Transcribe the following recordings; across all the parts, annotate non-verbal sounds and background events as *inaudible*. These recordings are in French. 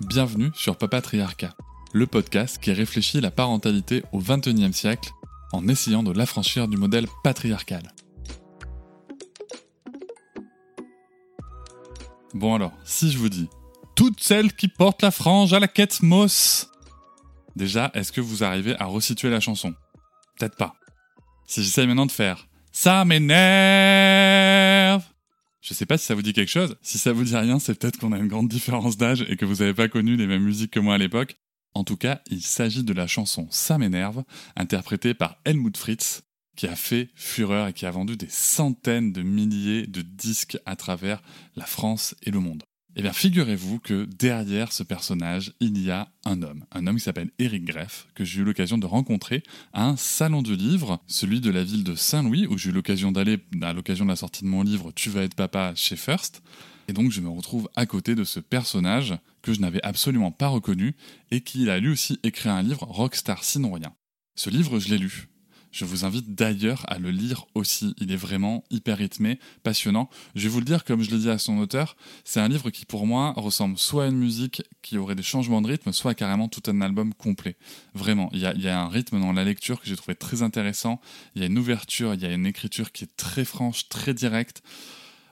Bienvenue sur Papatriarcat, le podcast qui réfléchit la parentalité au XXIe siècle en essayant de l'affranchir du modèle patriarcal. Bon alors, si je vous dis toutes celles qui portent la frange à la quête Moss. Déjà, est-ce que vous arrivez à resituer la chanson? Peut-être pas. Si j'essaye maintenant de faire ça m'énerve. Je sais pas si ça vous dit quelque chose. Si ça vous dit rien, c'est peut-être qu'on a une grande différence d'âge et que vous n'avez pas connu les mêmes musiques que moi à l'époque. En tout cas, il s'agit de la chanson Ça m'énerve, interprétée par Helmut Fritz, qui a fait fureur et qui a vendu des centaines de milliers de disques à travers la France et le monde. Eh bien, figurez-vous que derrière ce personnage, il y a un homme. Un homme qui s'appelle Eric Greff, que j'ai eu l'occasion de rencontrer à un salon de livres, celui de la ville de Saint-Louis, où j'ai eu l'occasion d'aller à l'occasion de la sortie de mon livre Tu vas être papa chez First. Et donc, je me retrouve à côté de ce personnage que je n'avais absolument pas reconnu et qui a lui aussi écrit un livre, Rockstar sinon rien. Ce livre, je l'ai lu. Je vous invite d'ailleurs à le lire aussi. Il est vraiment hyper rythmé, passionnant. Je vais vous le dire comme je l'ai dit à son auteur, c'est un livre qui pour moi ressemble soit à une musique qui aurait des changements de rythme, soit carrément tout un album complet. Vraiment, il y a, il y a un rythme dans la lecture que j'ai trouvé très intéressant. Il y a une ouverture, il y a une écriture qui est très franche, très directe.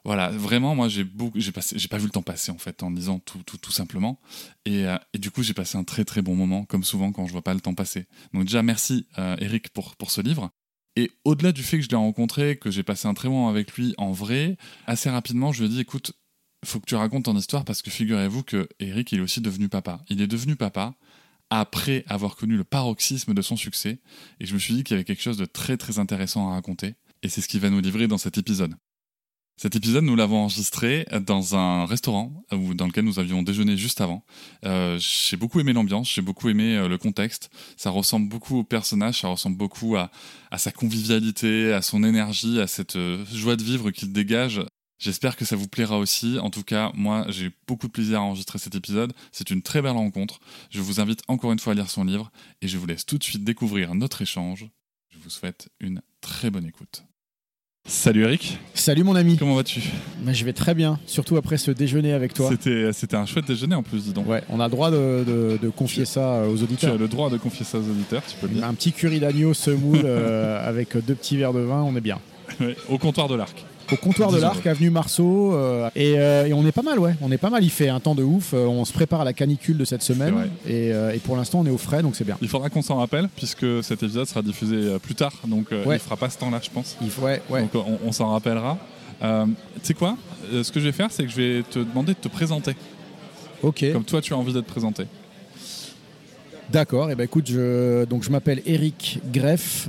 Voilà, vraiment, moi, j'ai beaucoup, j'ai passé, j'ai pas vu le temps passer en fait en lisant tout, tout, tout simplement. Et, euh, et du coup, j'ai passé un très très bon moment, comme souvent quand je vois pas le temps passer. Donc déjà, merci euh, Eric pour pour ce livre. Et au-delà du fait que je l'ai rencontré, que j'ai passé un très bon moment avec lui en vrai, assez rapidement, je lui ai dit, écoute, faut que tu racontes ton histoire parce que figurez-vous que Eric, il est aussi devenu papa. Il est devenu papa après avoir connu le paroxysme de son succès. Et je me suis dit qu'il y avait quelque chose de très très intéressant à raconter. Et c'est ce qu'il va nous livrer dans cet épisode. Cet épisode, nous l'avons enregistré dans un restaurant dans lequel nous avions déjeuné juste avant. Euh, j'ai beaucoup aimé l'ambiance, j'ai beaucoup aimé euh, le contexte. Ça ressemble beaucoup au personnage, ça ressemble beaucoup à, à sa convivialité, à son énergie, à cette euh, joie de vivre qu'il dégage. J'espère que ça vous plaira aussi. En tout cas, moi, j'ai eu beaucoup de plaisir à enregistrer cet épisode. C'est une très belle rencontre. Je vous invite encore une fois à lire son livre et je vous laisse tout de suite découvrir notre échange. Je vous souhaite une très bonne écoute. Salut Eric, Salut mon ami. comment vas-tu Bah, je vais très bien, surtout après ce déjeuner avec toi. C'était c'était un chouette déjeuner en plus, dis donc. Ouais, on a le droit de, de- de confier ça euh, aux Tu as auditeurs. le droit de confier ça aux auditeurs, tu peux le dire. Un petit curry d'agneau semoule euh, *laughs* avec deux petits verres de vin, on est bien. Ouais, au comptoir de l'arc. Au comptoir de l'Arc, avenue Marceau, euh, et, euh, et on est pas mal, ouais. On est pas mal. Il fait un temps de ouf. euh, on se prépare à la canicule de cette semaine, et, et pour l'instant, on est au frais, donc c'est bien. Il faudra qu'on s'en rappelle puisque cet épisode sera diffusé plus tard, donc Ouais. il fera pas ce temps-là, je pense. Il faut, ouais, ouais. Donc on, on s'en rappellera. Tu sais quoi? Ce que je vais faire, c'est que je vais te demander de te présenter, ok. comme toi tu as envie d'être présenté. D'accord. Et ben écoute, je, donc je m'appelle Eric Greff.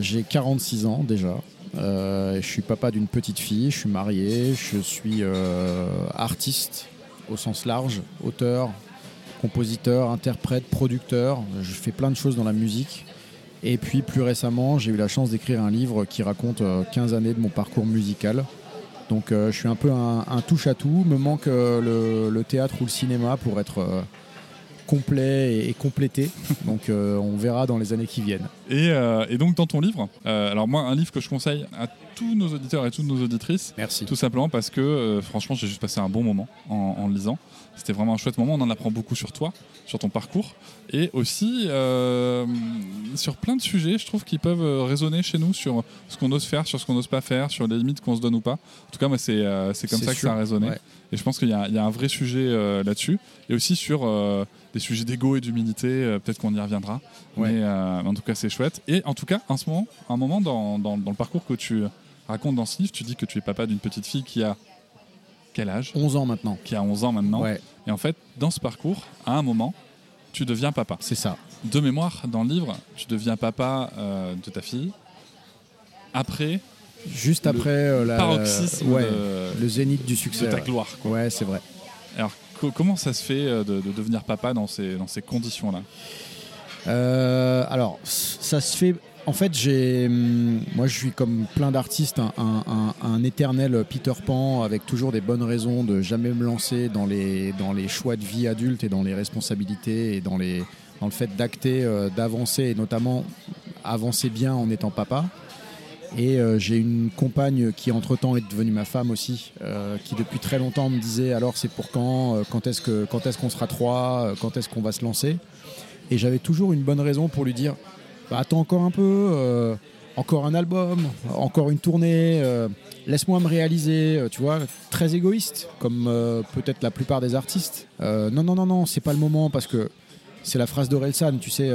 J'ai 46 ans déjà. Euh, je suis papa d'une petite fille. Je suis marié. Je suis euh, artiste au sens large, auteur, compositeur, interprète, producteur. Je fais plein de choses dans la musique. Et puis plus récemment, j'ai eu la chance d'écrire un livre qui raconte euh, 15 années de mon parcours musical. Donc euh, je suis un peu un, un touche-à-tout. Me manque euh, le, théâtre ou le cinéma pour être euh, complet et, et complété. *laughs* Donc euh, on verra dans les années qui viennent. Et, euh, et donc dans ton livre, euh, alors moi un livre que je conseille à tous nos auditeurs et toutes nos auditrices, Merci. tout simplement parce que franchement j'ai juste passé un bon moment en, en le lisant. C'était vraiment un chouette moment, on en apprend beaucoup sur toi, sur ton parcours, et aussi euh, sur plein de sujets, je trouve, qui peuvent euh, résonner chez nous sur ce qu'on ose faire, sur ce qu'on n'ose pas faire, sur les limites qu'on se donne ou pas. En tout cas, moi, c'est euh, comme ça que ça a résonné. ouais. Et je pense qu'il y, y a un vrai sujet euh, là-dessus, et aussi sur euh, des sujets d'ego et d'humilité, euh, peut-être qu'on y reviendra. Ouais. Mais en tout cas, c'est chouette. Et en tout cas, en ce moment, un moment dans, dans- dans le parcours que tu racontes dans ce livre, tu dis que tu es papa d'une petite fille qui a quel âge? 11 ans maintenant. Qui a 11 ans maintenant. Ouais, Et en fait, dans ce parcours, à un moment, tu deviens papa. c'est ça. De mémoire, dans le livre, tu deviens papa euh, de ta fille après Juste après euh, la, paroxysme ouais, de, le zénith du de succès. ta ouais. gloire. quoi. Ouais, c'est vrai. Alors, co- comment ça se fait euh, de, de devenir papa dans ces, dans ces conditions-là? Euh, alors, ça se fait. En fait, j'ai, hum, moi, je suis comme plein d'artistes, un, éternel Peter Pan avec toujours des bonnes raisons de jamais me lancer dans les, dans les choix de vie adulte et dans les responsabilités et dans, le fait d'acter, euh, d'avancer et notamment avancer bien en étant papa. Et euh, j'ai une compagne qui entre-temps est devenue ma femme aussi, euh, qui depuis très longtemps me disait alors c'est pour quand, quand est-ce que quand est-ce qu'on sera trois, quand est-ce qu'on va se lancer? Et j'avais toujours une bonne raison pour lui dire bah, attends encore un peu, euh, encore un album, encore une tournée, euh, laisse-moi me réaliser, euh, tu vois, très égoïste, comme peut-être la plupart des artistes. Non, non, non, non, c'est pas le moment parce que c'est la phrase d'Orelsan, tu sais,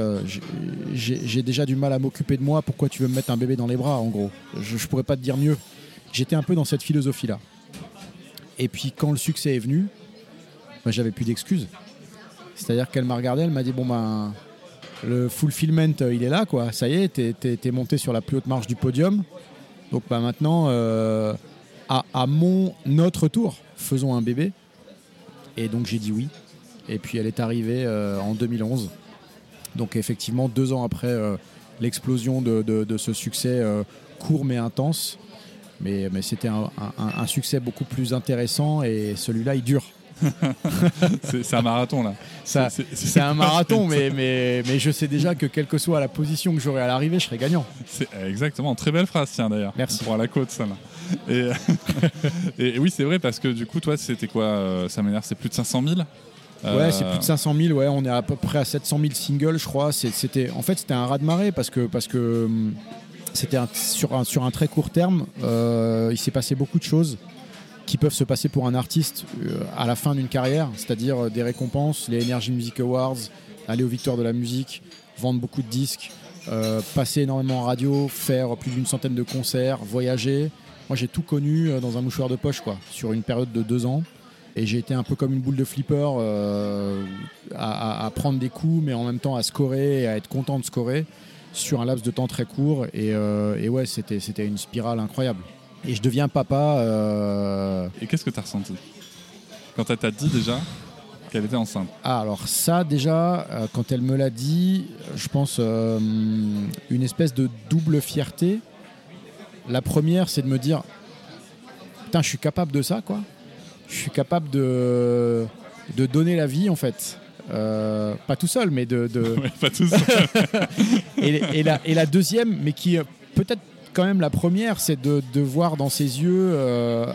j'ai- déjà du mal à m'occuper de moi, pourquoi tu veux me mettre un bébé dans les bras, en gros? Je, je pourrais pas te dire mieux. J'étais un peu dans cette philosophie-là. Et puis quand le succès est venu, bah, j'avais plus d'excuses. C'est-à-dire qu'elle m'a regardé, elle m'a dit bon ben le fulfillment euh, il est là quoi, ça y est, t'es, t'es monté sur la plus haute marche du podium. Donc bah, maintenant euh, à, mon notre tour, faisons un bébé. Et donc j'ai dit oui. Et puis elle est arrivée euh, en 2011. Donc effectivement deux ans après l'explosion de, ce succès court mais intense. Mais, c'était un succès beaucoup plus intéressant et celui-là il dure. *laughs* C'est un marathon, là. C'est- un marathon, *laughs* mais, mais, mais je sais déjà que quelle que soit la position que j'aurai à l'arrivée, je serai gagnant. C'est exactement, très belle phrase, tiens d'ailleurs. Merci. Pour la côte, ça là. Et, *laughs* et oui, c'est vrai parce que du coup, toi, c'était quoi euh, Ça m'énerve, c'est plus de 500 000 Euh, Ouais, c'est plus de 500 000. Ouais, on est à peu près à 700 000 singles, je crois. C'était, en fait, c'était un raz de marée parce que parce que hum, c'était sur un sur un très court terme. euh, il s'est passé beaucoup de choses qui peuvent se passer pour un artiste euh, à la fin d'une carrière, c'est-à-dire euh, des récompenses, les Energy Music Awards, aller aux Victoires de la musique, vendre beaucoup de disques, euh, passer énormément en radio, faire plus d'une centaine de concerts, voyager. Moi, j'ai tout connu dans un mouchoir de poche, quoi, sur une période de deux ans. Et j'ai été un peu comme une boule de flipper à, prendre des coups, mais en même temps à scorer et à être content de scorer sur un laps de temps très court. Et, euh, et ouais, c'était une spirale incroyable. Et je deviens papa. euh, Et qu'est-ce que tu as ressenti Quand elle t'a dit déjà qu'elle était enceinte? Ah, alors ça, déjà, euh, quand elle me l'a dit, je pense euh, une espèce de double fierté. La première, c'est de me dire Putain, je suis capable de ça, quoi. Je suis capable de, de donner la vie, en fait. Euh, pas tout seul, mais de, de, *laughs* Ouais, Pas tout ça. *laughs* et, et la, et la deuxième, mais qui euh, peut-être quand même la première, c'est de, de voir dans ses yeux euh,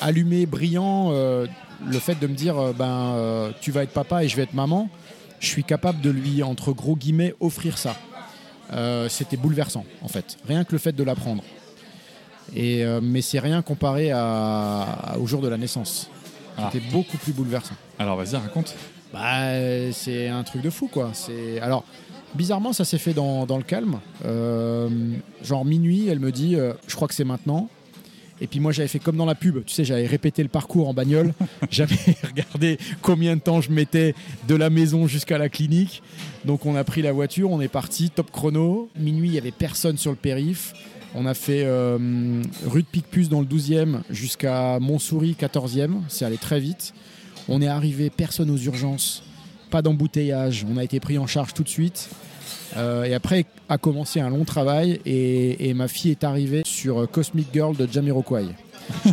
allumés, brillants, euh, le fait de me dire euh, ben, euh, tu vas être papa et je vais être maman. Je suis capable de lui, entre gros guillemets, offrir ça. C'était bouleversant, en fait. Rien que le fait de l'apprendre. Et, mais c'est rien comparé à, à- au jour de la naissance. Ah. C'était beaucoup plus bouleversant. Alors vas-y, raconte. Bah, c'est un truc de fou, quoi. C'est alors bizarrement, ça s'est fait dans, dans le calme. Euh, genre minuit, elle me dit, euh, je crois que c'est maintenant. Et puis moi, j'avais fait comme dans la pub. Tu sais, j'avais répété le parcours en bagnole. *laughs* j'avais *laughs* regardé combien de temps je mettais de la maison jusqu'à la clinique. Donc on a pris la voiture, on est parti, top chrono. Minuit, il y avait personne sur le périph. On a fait euh, rue de Picpus dans le 12e jusqu'à Montsouris 14e. C'est allé très vite. On est arrivé, personne aux urgences, pas d'embouteillage. On a été pris en charge tout de suite. Euh, et après a commencé un long travail et, et ma fille est arrivée sur euh, Cosmic Girl de Jamiroquai.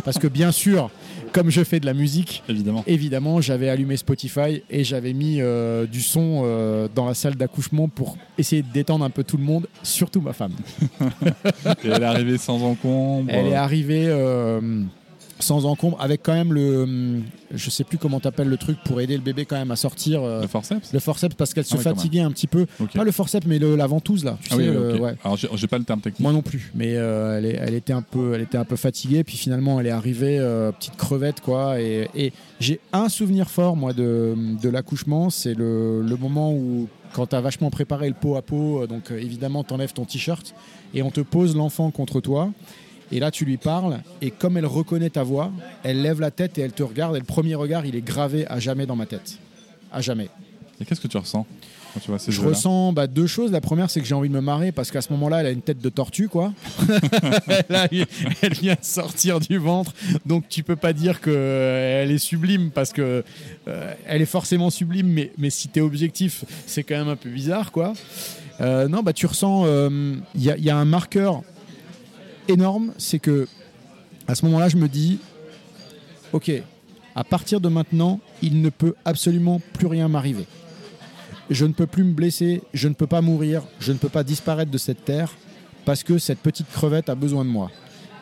Parce que bien sûr, comme je fais de la musique, Évidemment. évidemment, j'avais allumé Spotify et j'avais mis euh, du son euh, dans la salle d'accouchement pour essayer de détendre un peu tout le monde, surtout ma femme. *laughs* Et elle est arrivée sans encombre. Elle est arrivée sans encombre, avec quand même le. hum, Je sais plus comment t'appelles le truc pour aider le bébé quand même à sortir. euh, Le forceps? le forceps parce qu'elle se Ah oui, fatiguait un petit peu. Pas le forceps, mais le- la ventouse là. Tu Ah sais, oui, le- ok. ouais. Alors j'ai pas le terme technique. Moi non plus, mais euh, elle, est- elle était un peu, elle était un peu fatiguée. Puis finalement, elle est arrivée euh, petite crevette quoi. Et, et j'ai un souvenir fort moi de, de l'accouchement, c'est le, le moment où quand tu as vachement préparé le pot à pot, donc évidemment t'enlèves ton t-shirt et on te pose l'enfant contre toi. Et là, tu lui parles, et comme elle reconnaît ta voix, elle lève la tête et elle te regarde. Et le premier regard, il est gravé à jamais dans ma tête. À jamais. Et qu'est-ce que tu ressens quand tu vois ces Je ressens bah, deux choses. La première, c'est que j'ai envie de me marrer parce qu'à ce moment-là, elle a une tête de tortue, quoi. *laughs* elle, a- elle vient de sortir du ventre, donc tu peux pas dire qu'elle est sublime parce que euh, elle est forcément sublime, mais, mais si t'es objectif, c'est quand même un peu bizarre, quoi. Euh, non, bah tu ressens, il y, a- il y a un marqueur énorme, c'est que à ce moment-là, je me dis, ok, à partir de maintenant, il ne peut absolument plus rien m'arriver je ne peux plus me blesser, je ne peux pas mourir, je ne peux pas disparaître de cette terre parce que cette petite crevette a besoin de moi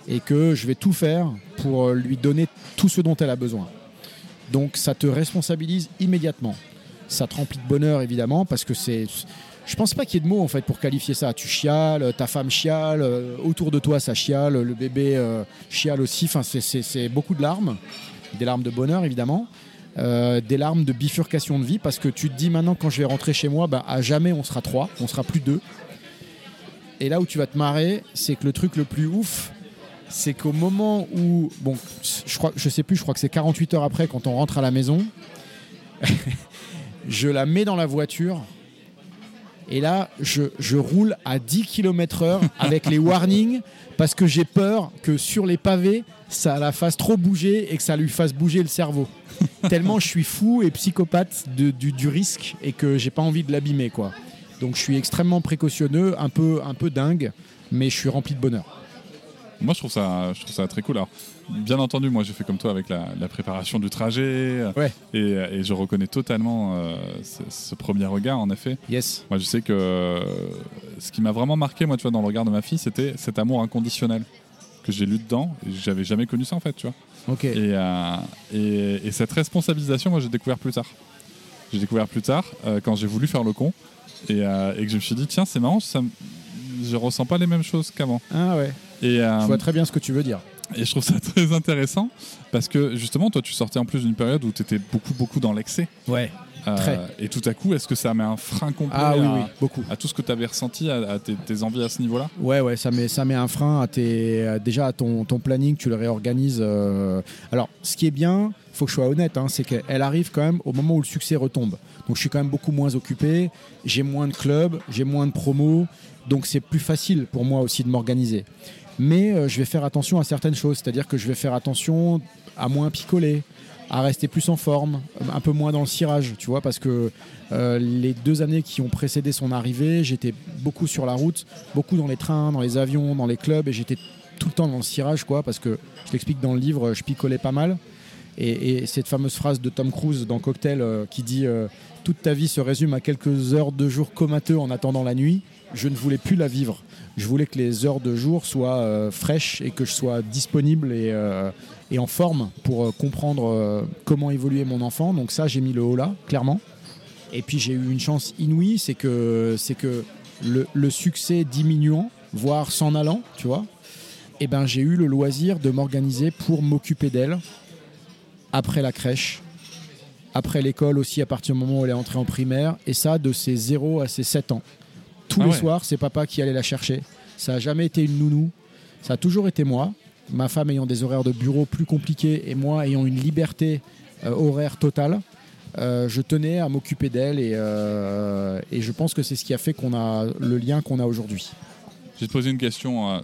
et que je vais tout faire pour euh, lui donner tout ce dont elle a besoin. Donc ça te responsabilise immédiatement. Ça te remplit de bonheur évidemment parce que c'est je pense pas qu'il y ait de mots en fait pour qualifier ça. Tu chiales, ta femme chiale, euh, autour de toi ça chiale, le bébé euh, chiale aussi. Enfin, c'est- beaucoup de larmes, des larmes de bonheur évidemment. Euh, des larmes de bifurcation de vie parce que tu te dis maintenant quand je vais rentrer chez moi, bah, à jamais on sera trois, on sera plus deux. Et là où tu vas te marrer, c'est que le truc le plus ouf, c'est qu'au moment où, bon, je crois, je sais plus, je crois que c'est 48 heures après quand on rentre à la maison, *laughs* je la mets dans la voiture. Et là, je, roule à 10 km heure avec les warnings parce que j'ai peur que sur les pavés, ça la fasse trop bouger et que ça lui fasse bouger le cerveau. Tellement je suis fou et psychopathe du risque et que j'ai pas envie de l'abîmer, quoi. Donc je suis extrêmement précautionneux, un peu, un peu dingue, mais je suis rempli de bonheur. Moi, je trouve ça, je trouve ça très cool. Alors, bien entendu, moi, j'ai fait comme toi avec la, la préparation du trajet. Ouais. Et, et je reconnais totalement euh, ce, ce premier regard, en effet. Yes. Moi, je sais que euh, ce qui m'a vraiment marqué, moi, tu vois, dans le regard de ma fille, c'était cet amour inconditionnel que j'ai lu dedans. J'avais jamais connu ça, en fait, tu vois. Ok. Et, euh, et, et cette responsabilisation, moi, j'ai découvert plus tard. J'ai découvert plus tard euh, quand j'ai voulu faire le con et, que je me suis dit, tiens, c'est marrant, ça, je ressens pas les mêmes choses qu'avant. Ah ouais. Et, Je vois très bien ce que tu veux dire. Et je trouve ça *laughs* très intéressant parce que justement, toi, tu sortais en plus d'une période où tu étais beaucoup, beaucoup dans l'excès. Ouais. Euh, Très. Et tout à coup, est-ce que ça met un frein complet Ah à, oui, beaucoup. à tout ce que tu avais ressenti, à, à tes, tes envies à ce niveau-là? Ouais, ouais, ça met, ça met un frein à tes, déjà à ton, ton planning, tu le réorganises. euh. Alors, ce qui est bien, faut que je sois honnête, hein, c'est qu'elle arrive quand même au moment où le succès retombe. Donc, je suis quand même beaucoup moins occupé, j'ai moins de clubs, j'ai moins de promos, donc c'est plus facile pour moi aussi de m'organiser. Mais euh, je vais faire attention à certaines choses, c'est-à-dire que je vais faire attention à moins picoler, à rester plus en forme, un peu moins dans le cirage, tu vois, parce que euh, les deux années qui ont précédé son arrivée, j'étais beaucoup sur la route, beaucoup dans les trains, dans les avions, dans les clubs, et j'étais tout le temps dans le cirage, quoi, parce que je t'explique dans le livre, je picolais pas mal. Et, et cette fameuse phrase de Tom Cruise dans Cocktail euh, qui dit Toute ta vie se résume à quelques heures de jour comateux en attendant la nuit, je ne voulais plus la vivre. Je voulais que les heures de jour soient euh, fraîches et que je sois disponible et, euh, en forme pour euh, comprendre comment évoluer mon enfant. Donc ça, j'ai mis le haut là, clairement. Et puis j'ai eu une chance inouïe, c'est que, le succès diminuant, voire s'en allant, tu vois, eh ben, j'ai eu le loisir de m'organiser pour m'occuper d'elle après la crèche, après l'école aussi à partir du moment où elle est entrée en primaire, et ça de ses 0 à ses 7 ans. Tous Ah les ouais. soirs, c'est papa qui allait la chercher. Ça n'a jamais été une nounou, ça a toujours été moi. Ma femme ayant des horaires de bureau plus compliqués et moi ayant une liberté euh, horaire totale, euh, je tenais à m'occuper d'elle et, euh, et je pense que c'est ce qui a fait qu'on a le lien qu'on a aujourd'hui. Je vais te poser une question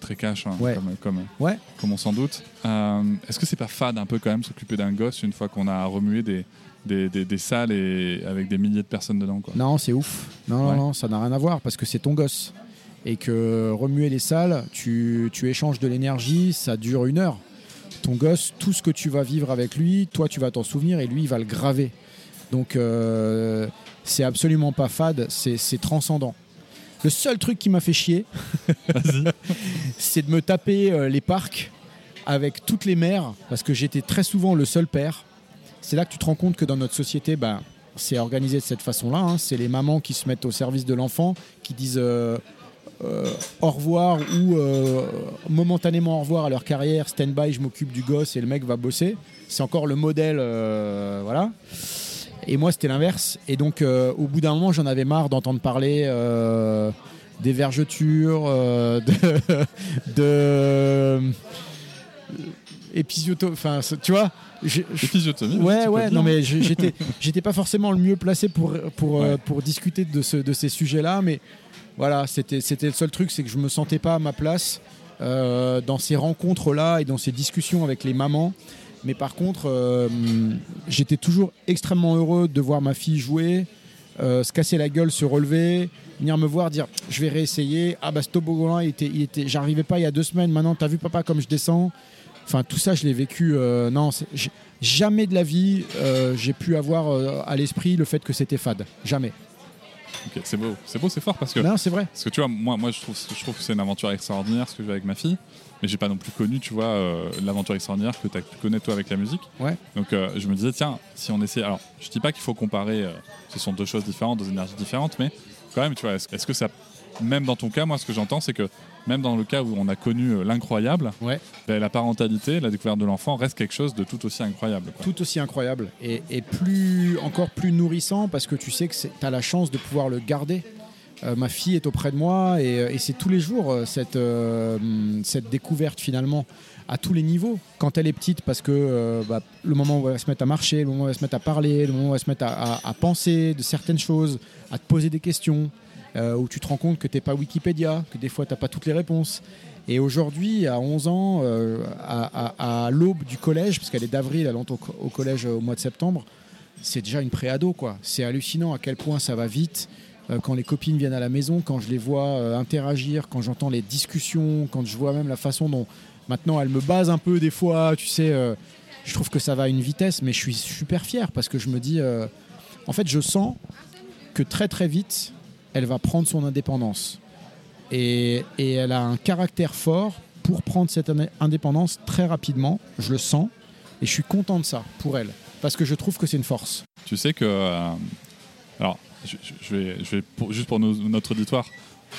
très cash, hein, Ouais. comme, comme, Ouais. comme on s'en doute. Est-ce que c'est pas fade un peu quand même s'occuper d'un gosse une fois qu'on a remué des, des, des- des salles et avec des milliers de personnes dedans quoi Non, c'est ouf. Non, non, Ouais. non, ça n'a rien à voir parce que c'est ton gosse. Et que remuer les salles, tu, tu échanges de l'énergie, ça dure une heure. Ton gosse, tout ce que tu vas vivre avec lui, toi tu vas t'en souvenir et lui il va le graver. Donc euh, c'est absolument pas fade, c'est c'est transcendant. Le seul truc qui m'a fait chier, *laughs* c'est de me taper euh, les parcs avec toutes les mères, parce que j'étais très souvent le seul père. C'est là que tu te rends compte que dans notre société, ben, c'est organisé de cette façon-là. hein. C'est les mamans qui se mettent au service de l'enfant, qui disent euh, euh, au revoir ou euh, momentanément au revoir à leur carrière, stand-by, je m'occupe du gosse et le mec va bosser. C'est encore le modèle, voilà. Et moi, c'était l'inverse. Et donc, au bout d'un moment, j'en avais marre d'entendre parler des vergetures, de- *laughs* épisioto- enfin, tu vois. Épisiotomie, Ouais, ouais, non, mais j'étais, *laughs* j'étais pas forcément le mieux placé pour, pour, euh, Ouais. pour discuter de, ce, de ces sujets-là, mais voilà, c'était, c'était le seul truc, c'est que je me sentais pas à ma place euh, dans ces rencontres-là et dans ces discussions avec les mamans. Mais par contre, euh, j'étais toujours extrêmement heureux de voir ma fille jouer, euh, se casser la gueule, se relever, venir me voir, dire je vais réessayer. Ah bah ce toboggan-là, il était, il était, j'arrivais pas il y a deux semaines. Maintenant, t'as vu papa comme je descends. Enfin, tout ça, je l'ai vécu. euh, non, jamais de la vie, euh, j'ai pu avoir euh, à l'esprit le fait que c'était fade. Jamais. C'est beau, c'est beau, c'est fort parce que Non, c'est vrai. Parce que tu vois, moi, moi je, trouve, je trouve que c'est une aventure extraordinaire ce que je fais avec ma fille, mais j'ai pas non plus connu, tu vois, l'aventure extraordinaire que tu as pu connaître toi avec la musique. Ouais. Donc je me disais, tiens, si on essaie. Alors, je dis pas qu'il faut comparer, ce sont deux choses différentes, deux énergies différentes, mais quand même, tu vois, est-ce est-ce que ça. Même dans ton cas, moi, ce que j'entends, c'est que même dans le cas où on a connu euh, l'incroyable, Ouais. ben, la parentalité, la découverte de l'enfant reste quelque chose de tout aussi incroyable. quoi. Tout aussi incroyable et, et plus, encore plus nourrissant parce que tu sais que tu as la chance de pouvoir le garder. Euh, ma fille est auprès de moi et, et c'est tous les jours euh, cette, euh, cette découverte finalement à tous les niveaux. Quand elle est petite, parce que euh, bah, le moment où elle va se mettre à marcher, le moment où elle va se mettre à parler, le moment où elle va se mettre à, à- à penser de certaines choses, à te poser des questions, euh, où tu te rends compte que tu n'es pas Wikipédia, que des fois tu n'as pas toutes les réponses. Et aujourd'hui, à 11 ans, euh, à, l'aube du collège, parce qu'elle est d'avril, elle entre au, co- au collège euh, au mois de septembre, c'est déjà une préado. C'est hallucinant à quel point ça va vite. Quand les copines viennent à la maison, quand je les vois interagir, quand j'entends les discussions, quand je vois même la façon dont maintenant elle me base un peu des fois, tu sais, je trouve que ça va à une vitesse, mais je suis super fier parce que je me dis, en fait, je sens que très très vite, elle va prendre son indépendance. Et, et elle a un caractère fort pour prendre cette indé- indépendance très rapidement, je le sens, et je suis content de ça pour elle, parce que je trouve que c'est une force. Tu sais que. euh, alors, je, vais, je vais juste pour notre auditoire,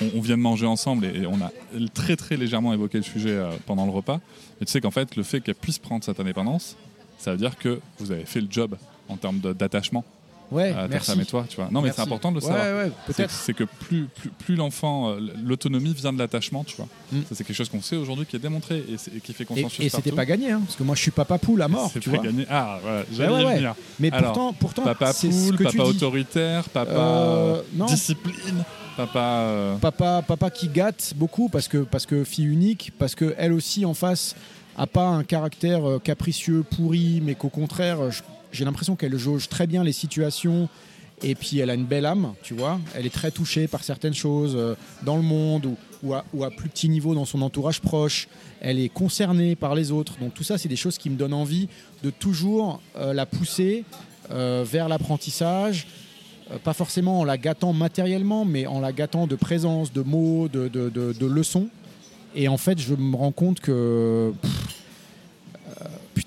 on, vient de manger ensemble et, on a très très légèrement évoqué le sujet euh, pendant le repas. Et tu sais qu'en fait, le fait qu'elle puisse prendre cette indépendance, ça veut dire que vous avez fait le job en termes d'attachement Ouais, à ta merci. femme et toi. Tu vois. Non, mais c'est important de le Ouais, savoir. ouais, C'est- peut-être. C'est que plus, plus, plus l'enfant, euh, l'autonomie vient de l'attachement, tu vois. Mm. Ça, c'est quelque chose qu'on sait aujourd'hui, qui est démontré et, et qui fait Et, consensus et c'était partout. pas gagné, hein, parce que moi je suis papa poule à mort, C'est tu pas vois. gagné. Ah, voilà, Ouais, j'allais ouais, ouais. venir. Mais Alors, pourtant, pourtant Papa c'est ce poule, que papa autoritaire, papa Euh, euh, discipline, papa. euh, Papa, papa qui gâte beaucoup parce que, parce que fille unique, parce que elle aussi en face a pas un caractère euh, capricieux, pourri, mais qu'au contraire, euh, je- j'ai l'impression qu'elle jauge très bien les situations. Et puis elle a une belle âme, tu vois. Elle est très touchée par certaines choses euh, dans le monde ou, à, plus petit niveau dans son entourage proche. Elle est concernée par les autres. Donc tout ça, c'est des choses qui me donnent envie de toujours euh, la pousser euh, vers l'apprentissage, pas forcément en la gâtant matériellement, mais en la gâtant de présence, de mots, de, leçons. Et en fait, je me rends compte que.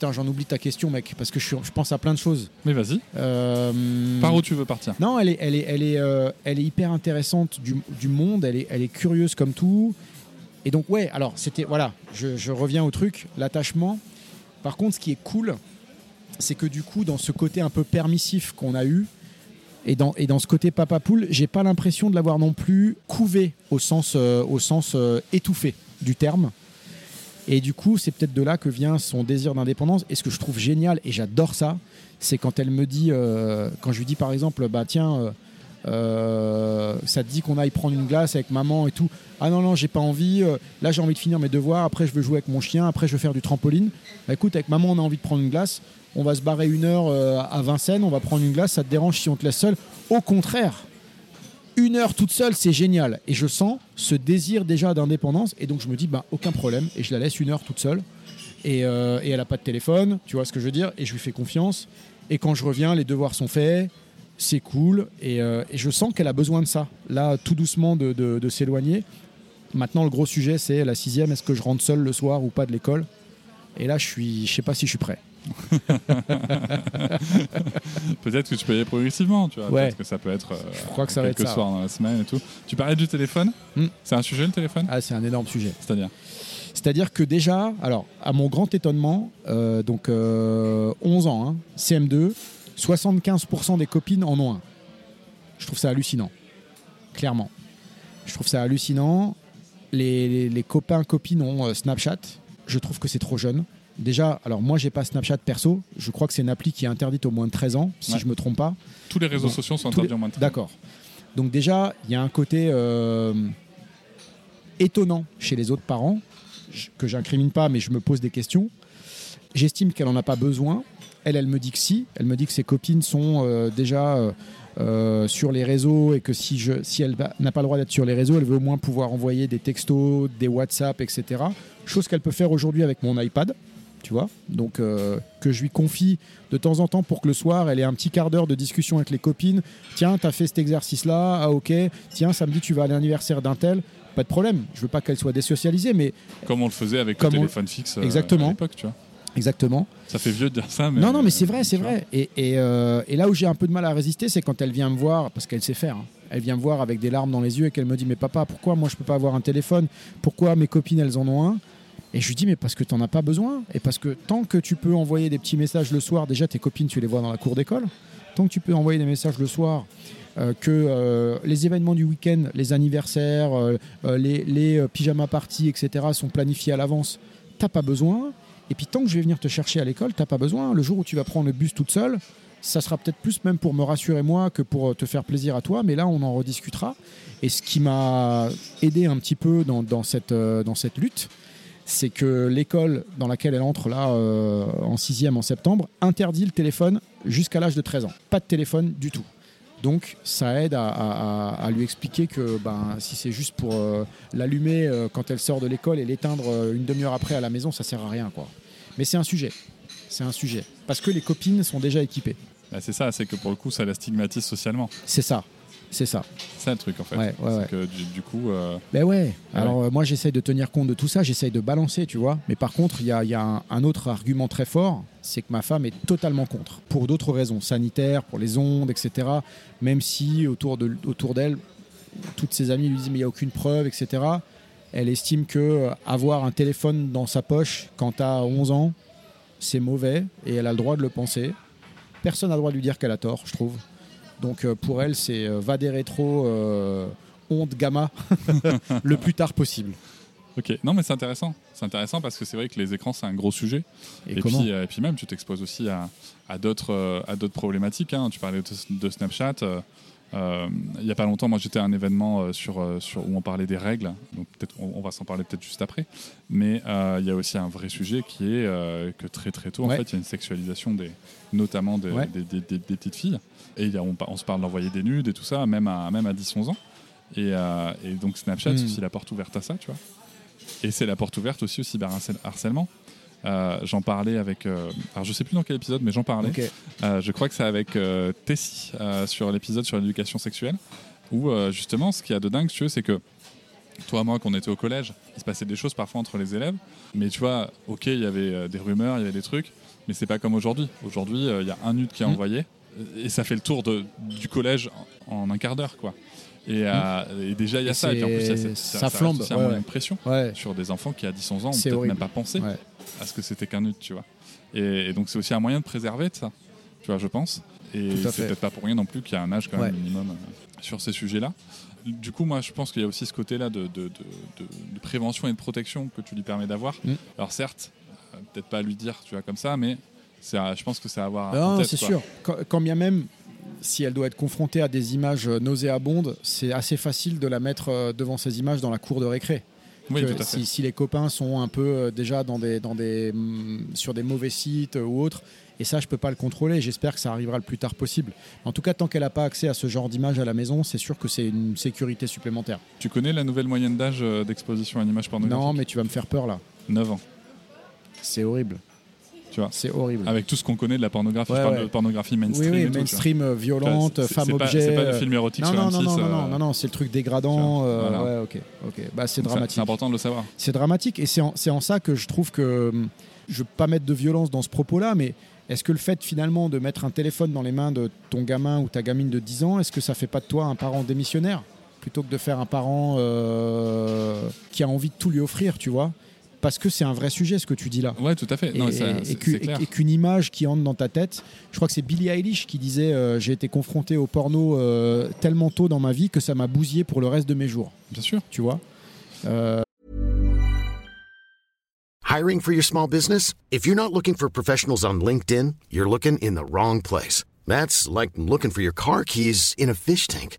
Putain, j'en oublie ta question, mec, parce que je, suis- je pense à plein de choses. Mais vas-y, Euh, par où tu veux partir? Non, elle est, elle est, elle est, euh, elle est hyper intéressante du, du monde. Elle est, elle est curieuse comme tout. Et donc, ouais, alors, c'était. Voilà, je, je reviens au truc, l'attachement. Par contre, ce qui est cool, c'est que du coup, dans ce côté un peu permissif qu'on a eu, et dans, et dans ce côté papa poule, j'ai pas l'impression de l'avoir non plus couvé au sens, euh, au sens euh, étouffé du terme. Et du coup, c'est peut-être de là que vient son désir d'indépendance. Et ce que je trouve génial, et j'adore ça, c'est quand elle me dit, euh, quand je lui dis par exemple, bah tiens, euh, euh, ça te dit qu'on aille prendre une glace avec maman et tout. Ah non, non, j'ai pas envie. là, j'ai envie de finir mes devoirs. Après, je veux jouer avec mon chien. Après, je veux faire du trampoline. Bah, écoute, avec maman, on a envie de prendre une glace. On va se barrer une heure à Vincennes. On va prendre une glace. Ça te dérange si on te laisse seul Au contraire, une heure toute seule, c'est génial. Et je sens ce désir déjà d'indépendance. Et donc, je me dis, bah, aucun problème. Et je la laisse une heure toute seule. Et, euh, elle n'a pas de téléphone. Tu vois ce que je veux dire Et je lui fais confiance. Et quand je reviens, les devoirs sont faits. C'est cool. Et, euh, je sens qu'elle a besoin de ça. Là, tout doucement, de s'éloigner. Maintenant, le gros sujet, c'est la sixième. Est-ce que je rentre seul le soir ou pas de l'école? Et là, je suis, je sais pas si je suis prêt. *laughs* Peut-être que tu peux y aller progressivement, tu vois. Ouais. Peut-être que ça peut être. euh, Je crois que ça va être quelques ça. soirs dans la semaine et tout. Tu parlais du téléphone Hmm. C'est un sujet le téléphone? Ah, c'est un énorme sujet. C'est-à-dire? C'est-à-dire que déjà, alors, à mon grand étonnement, euh, donc euh, 11 ans, hein, CM2, 75% des copines en ont un. Je trouve ça hallucinant. Clairement. Je trouve ça hallucinant. Les, les- les copains, copines ont euh, Snapchat. Je trouve que c'est trop jeune. Déjà, alors moi j'ai pas Snapchat perso, je crois que c'est une appli qui est interdite au moins de 13 ans, si Ouais. je me trompe pas. Tous les réseaux sociaux sont les- interdits en moins de D'accord. Donc déjà, il y a un côté euh, étonnant chez les autres parents, que j'incrimine pas, mais je me pose des questions. J'estime qu'elle en a pas besoin. Elle, elle me dit que si. Elle me dit que ses copines sont euh, déjà euh, sur les réseaux et que si, je, si elle n'a pas le droit d'être sur les réseaux, elle veut au moins pouvoir envoyer des textos, des WhatsApp, etc. Chose qu'elle peut faire aujourd'hui avec mon iPad, tu vois. Donc euh, que je lui confie de temps en temps pour que le soir, elle ait un petit quart d'heure de discussion avec les copines. Tiens, t'as fait cet exercice-là, ah ok. Tiens, samedi, tu vas à l'anniversaire d'un tel. Pas de problème. Je veux pas qu'elle soit désocialisée, mais Comme on le faisait avec Comme le on- téléphone fixe euh, Exactement. à l'époque, tu vois. exactement. Ça fait vieux de dire ça, mais. non, non, mais c'est vrai, c'est vrai. Et, et, euh, et là où j'ai un peu de mal à résister, c'est quand elle vient me voir, parce qu'elle sait faire. hein. Elle vient me voir avec des larmes dans les yeux et qu'elle me dit Mais papa, pourquoi moi je peux pas avoir un téléphone? Pourquoi mes copines elles en ont un? Et je lui dis Mais parce que t'en as pas besoin. Et parce que tant que tu peux envoyer des petits messages le soir, déjà tes copines tu les vois dans la cour d'école. Tant que tu peux envoyer des messages le soir, euh, que euh, les événements du week-end, les anniversaires, euh, les, les pyjama parties, etc., sont planifiés à l'avance, t'as pas besoin. Et puis tant que je vais venir te chercher à l'école, t'as pas besoin. Le jour où tu vas prendre le bus toute seule, ça sera peut-être plus même pour me rassurer moi que pour te faire plaisir à toi. Mais là, on en rediscutera. Et ce qui m'a aidé un petit peu dans, dans cette, dans cette lutte, c'est que l'école dans laquelle elle entre là euh, en sixième en septembre interdit le téléphone jusqu'à l'âge de 13 ans. Pas de téléphone du tout. Donc ça aide à, à- à- à lui expliquer que ben, si c'est juste pour euh, l'allumer euh, quand elle sort de l'école et l'éteindre une demi-heure après à la maison, ça sert à rien. quoi. Mais c'est un sujet. C'est un sujet. Parce que les copines sont déjà équipées. Bah, c'est ça, c'est que pour le coup, ça la stigmatise socialement. C'est ça. C'est ça. C'est le truc en fait. Ouais, ouais, C'est ouais. que du, du coup, euh, Ben ouais. Alors euh, moi j'essaye de tenir compte de tout ça, j'essaye de balancer, tu vois. Mais par contre, il y a, il y a un, un autre argument très fort, c'est que ma femme est totalement contre. Pour d'autres raisons, sanitaires, pour les ondes, etc. Même si autour de- autour d'elle, toutes ses amies lui disent mais il n'y a aucune preuve, etc. Elle estime que euh, avoir un téléphone dans sa poche quand tu as 11 ans, c'est mauvais et elle a le droit de le penser. Personne n'a le droit de lui dire qu'elle a tort, je trouve. Donc euh, pour elle, c'est euh, va des rétro, euh, honte, gamma, *laughs* le plus tard possible. ok. Non, mais c'est intéressant. C'est intéressant parce que c'est vrai que les écrans, c'est un gros sujet. Et, puis, et puis même, tu t'exposes aussi à, d'autres à d'autres problématiques. hein. Tu parlais de, de Snapchat. Euh, il n'y a pas longtemps, moi j'étais à un événement euh, sur, euh, sur, où on parlait des règles, donc peut-être on, on va s'en parler peut-être juste après. Mais il y a aussi un vrai sujet qui est que très très tôt, en fait, il y a une sexualisation des, notamment des, Ouais. des, des- des- des petites filles. Et y a- on, on se parle d'envoyer des nudes et tout ça, même à, même à 10-11 ans. Et, et donc Snapchat, Mm. c'est aussi la porte ouverte à ça, tu vois. Et c'est la porte ouverte aussi au cyberharcèlement. Euh, j'en parlais avec. euh, alors je sais plus dans quel épisode, mais j'en parlais. Euh, je crois que c'est avec euh, Tessie euh, sur l'épisode sur l'éducation sexuelle, où euh, justement, ce qu'il y a de dingue, si tu veux, c'est que toi, moi, quand on était au collège, il se passait des choses parfois entre les élèves, mais tu vois, ok, il y avait euh, des rumeurs, il y avait des trucs, mais c'est pas comme aujourd'hui. Aujourd'hui, euh, il y a un nude qui est Mm. envoyé, et ça fait le tour de, du collège en, en un quart d'heure, quoi. Et, et déjà, il y a Et ça, et puis en plus, il y a cette- ça reste flambe, ouais, moyen ouais. de pression Ouais. sur des enfants qui, à 10 ans, ont C'est peut-être même pas pensé Ouais. À ce que c'était qu'un nude, tu vois. Et, et donc c'est aussi un moyen de préserver de ça, tu vois, je pense. Et c'est peut-être pas pour rien non plus qu'il y a un âge quand même Ouais. minimum euh, sur ces sujets-là. Du coup, moi, je pense qu'il y a aussi ce côté-là de, de- de- de- de prévention et de protection que tu lui permets d'avoir. Mm. Alors certes, euh, peut-être pas à lui dire, tu vois, comme ça, mais à- je pense que c'est à avoir Non, c'est sûr. Quand, quand bien même, si elle doit être confrontée à des images euh, nauséabondes, c'est assez facile de la mettre devant ces images dans la cour de récré. Oui, Que tout à fait. si, les copains sont un peu euh, déjà dans des, dans des, mm, sur des mauvais sites euh, ou autres, et ça, je peux pas le contrôler. J'espère que ça arrivera le plus tard possible. En tout cas, tant qu'elle n'a pas accès à ce genre d'image à la maison, c'est sûr que c'est une sécurité supplémentaire. Tu connais la nouvelle moyenne d'âge euh, d'exposition à une image pornographique? Non, mais tu vas me faire peur là. 9 ans, C'est horrible. Tu vois. C'est horrible. Avec tout ce qu'on connaît de la pornographie, Ouais, je parle ouais. de pornographie oui, mainstream oui, tout, vois. mainstream, euh, violente, femme pas- objet. C'est pas euh, du film érotique Non, sur non, M6. non, non, non, euh, non, non, c'est le truc dégradant. euh, Voilà. Ouais, ok, ok. Bah, c'est dramatique. C'est important de le savoir. C'est dramatique et c'est en, ça que je trouve que hum, je veux pas mettre de violence dans ce propos-là, mais est-ce que le fait finalement de mettre un téléphone dans les mains de ton gamin ou ta gamine de 10 ans, est-ce que ça fait pas de toi un parent démissionnaire? Plutôt que de faire un parent euh, qui a envie de tout lui offrir, tu vois? Parce que c'est un vrai sujet ce que tu dis là. Ouais, tout à fait. Et, Non, ça- et et qu'une image qui entre dans ta tête, je crois que c'est Billie Eilish qui disait euh, j'ai été confronté au porno euh, tellement tôt dans ma vie que ça m'a bousillé pour le reste de mes jours, Bien sûr. tu vois? Euh, Hiring for your small business? If you're not looking for professionals on LinkedIn, you're looking in the wrong place. That's like looking for your car keys in a fish tank.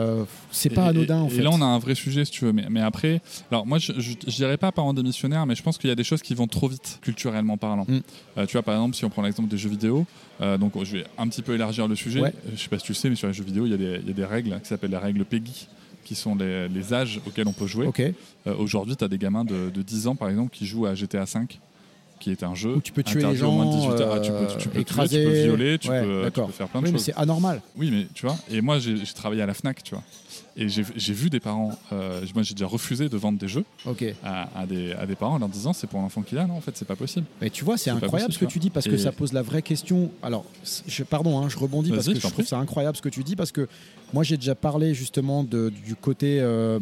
Euh, c'est pas Et- anodin en fait. Et là, on a un vrai sujet, si tu veux. Mais, mais après, alors moi, je, je, je dirais pas parents démissionnaires, mais je pense qu'il y a des choses qui vont trop vite, culturellement parlant. Mm. Euh, tu vois, par exemple, si on prend l'exemple des jeux vidéo, euh, donc je vais un petit peu élargir le sujet. Ouais. Je sais pas si tu sais, mais sur les jeux vidéo, il y a des, il y a des règles qui s'appellent les règles PEGI qui sont les, les âges auxquels on peut jouer. Aujourd'hui, tu as des gamins de, de 10 ans, par exemple, qui jouent à GTA V, qui est un jeu. Où tu peux tuer les aux moins de gens, 18 ans. Ah, tu peux, tu euh, tuer, écraser. tu peux violer, tu, Ouais, peux, tu faire plein de Oui, mais choses. c'est anormal. Oui, mais tu vois, et moi j'ai travaillé à la Fnac, tu vois. Et j'ai vu des parents, euh, moi j'ai déjà refusé de vendre des jeux à, à des, à des parents en leur disant c'est pour l'enfant qu'il a, non, en fait c'est pas possible. Mais tu vois, c'est incroyable possible, ce que tu dis parce que ça pose la vraie question. Alors, je, pardon, hein, je rebondis parce que je trouve ça incroyable ce que tu dis parce que moi j'ai déjà parlé justement de- du côté euh,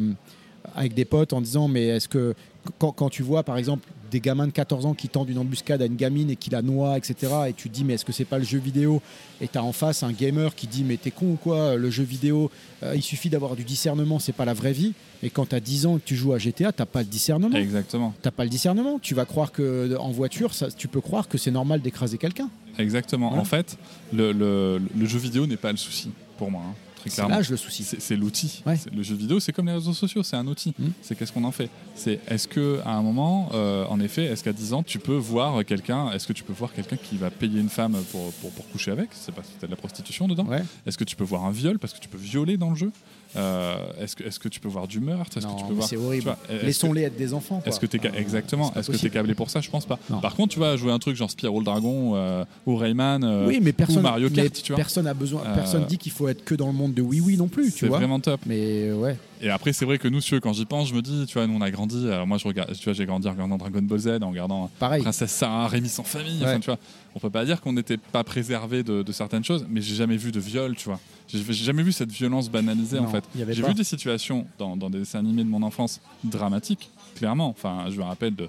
avec des potes en disant mais est-ce que quand, quand tu vois par exemple des gamins de 14 ans qui tendent une embuscade à une gamine et qui la noie, etc. Et tu te dis mais est-ce que c'est pas le jeu vidéo? Et tu as en face un gamer qui dit mais t'es con ou quoi? Le jeu vidéo, euh, il suffit d'avoir du discernement, c'est pas la vraie vie. Et quand tu as 10 ans et que tu joues à GTA, t'as pas le discernement. Exactement, T'as pas le discernement. Tu vas croire que en voiture, ça, tu peux croire que c'est normal d'écraser quelqu'un. exactement. Voilà. En fait, le, le- le jeu vidéo n'est pas le souci pour moi, hein, très C'est clairement. l'âge le souci. C'est l'outil. Ouais. Le jeu vidéo, c'est comme les réseaux sociaux, c'est un outil. Mm. C'est qu'est-ce qu'on en fait? C'est est-ce que à un moment, euh, en effet, est-ce qu'à 10 ans, tu peux voir quelqu'un, est-ce que tu peux voir quelqu'un qui va payer une femme pour, pour, pour coucher avec? C'est pas de la prostitution dedans. Ouais. Est-ce que tu peux voir un viol parce que tu peux violer dans le jeu? Euh, Est-ce que, est que tu peux voir du meurtre? Est-ce que tu peux voir c'est horrible. Laissons-les être des enfants. Est-ce que exactement Est-ce que t'es câblé pour ça? Je pense pas. Non. Par contre, tu vas jouer un truc genre Spyro le Dragon euh, ou Rayman euh, Oui, mais personne. ou Mario mais Kart, tu vois. Personne a besoin. Personne dit qu'il faut être que dans le monde de oui oui non plus. Tu C'est vois. vraiment top. Mais ouais. Et après, c'est vrai que nous, quand j'y pense, je me dis, tu vois, nous on a grandi. Alors moi, je regarde, tu vois, j'ai grandi en regardant Dragon Ball Z, en regardant Pareil. Princesse Sarah, Rémi sans famille. Ouais. Enfin, tu vois, on peut pas dire qu'on n'était pas préservé de, de certaines choses, mais j'ai jamais vu de viol, tu vois. J'ai jamais vu cette violence banalisée en fait. J'ai vu des situations dans, dans des dessins animés de mon enfance dramatiques, clairement. Enfin, je me rappelle de,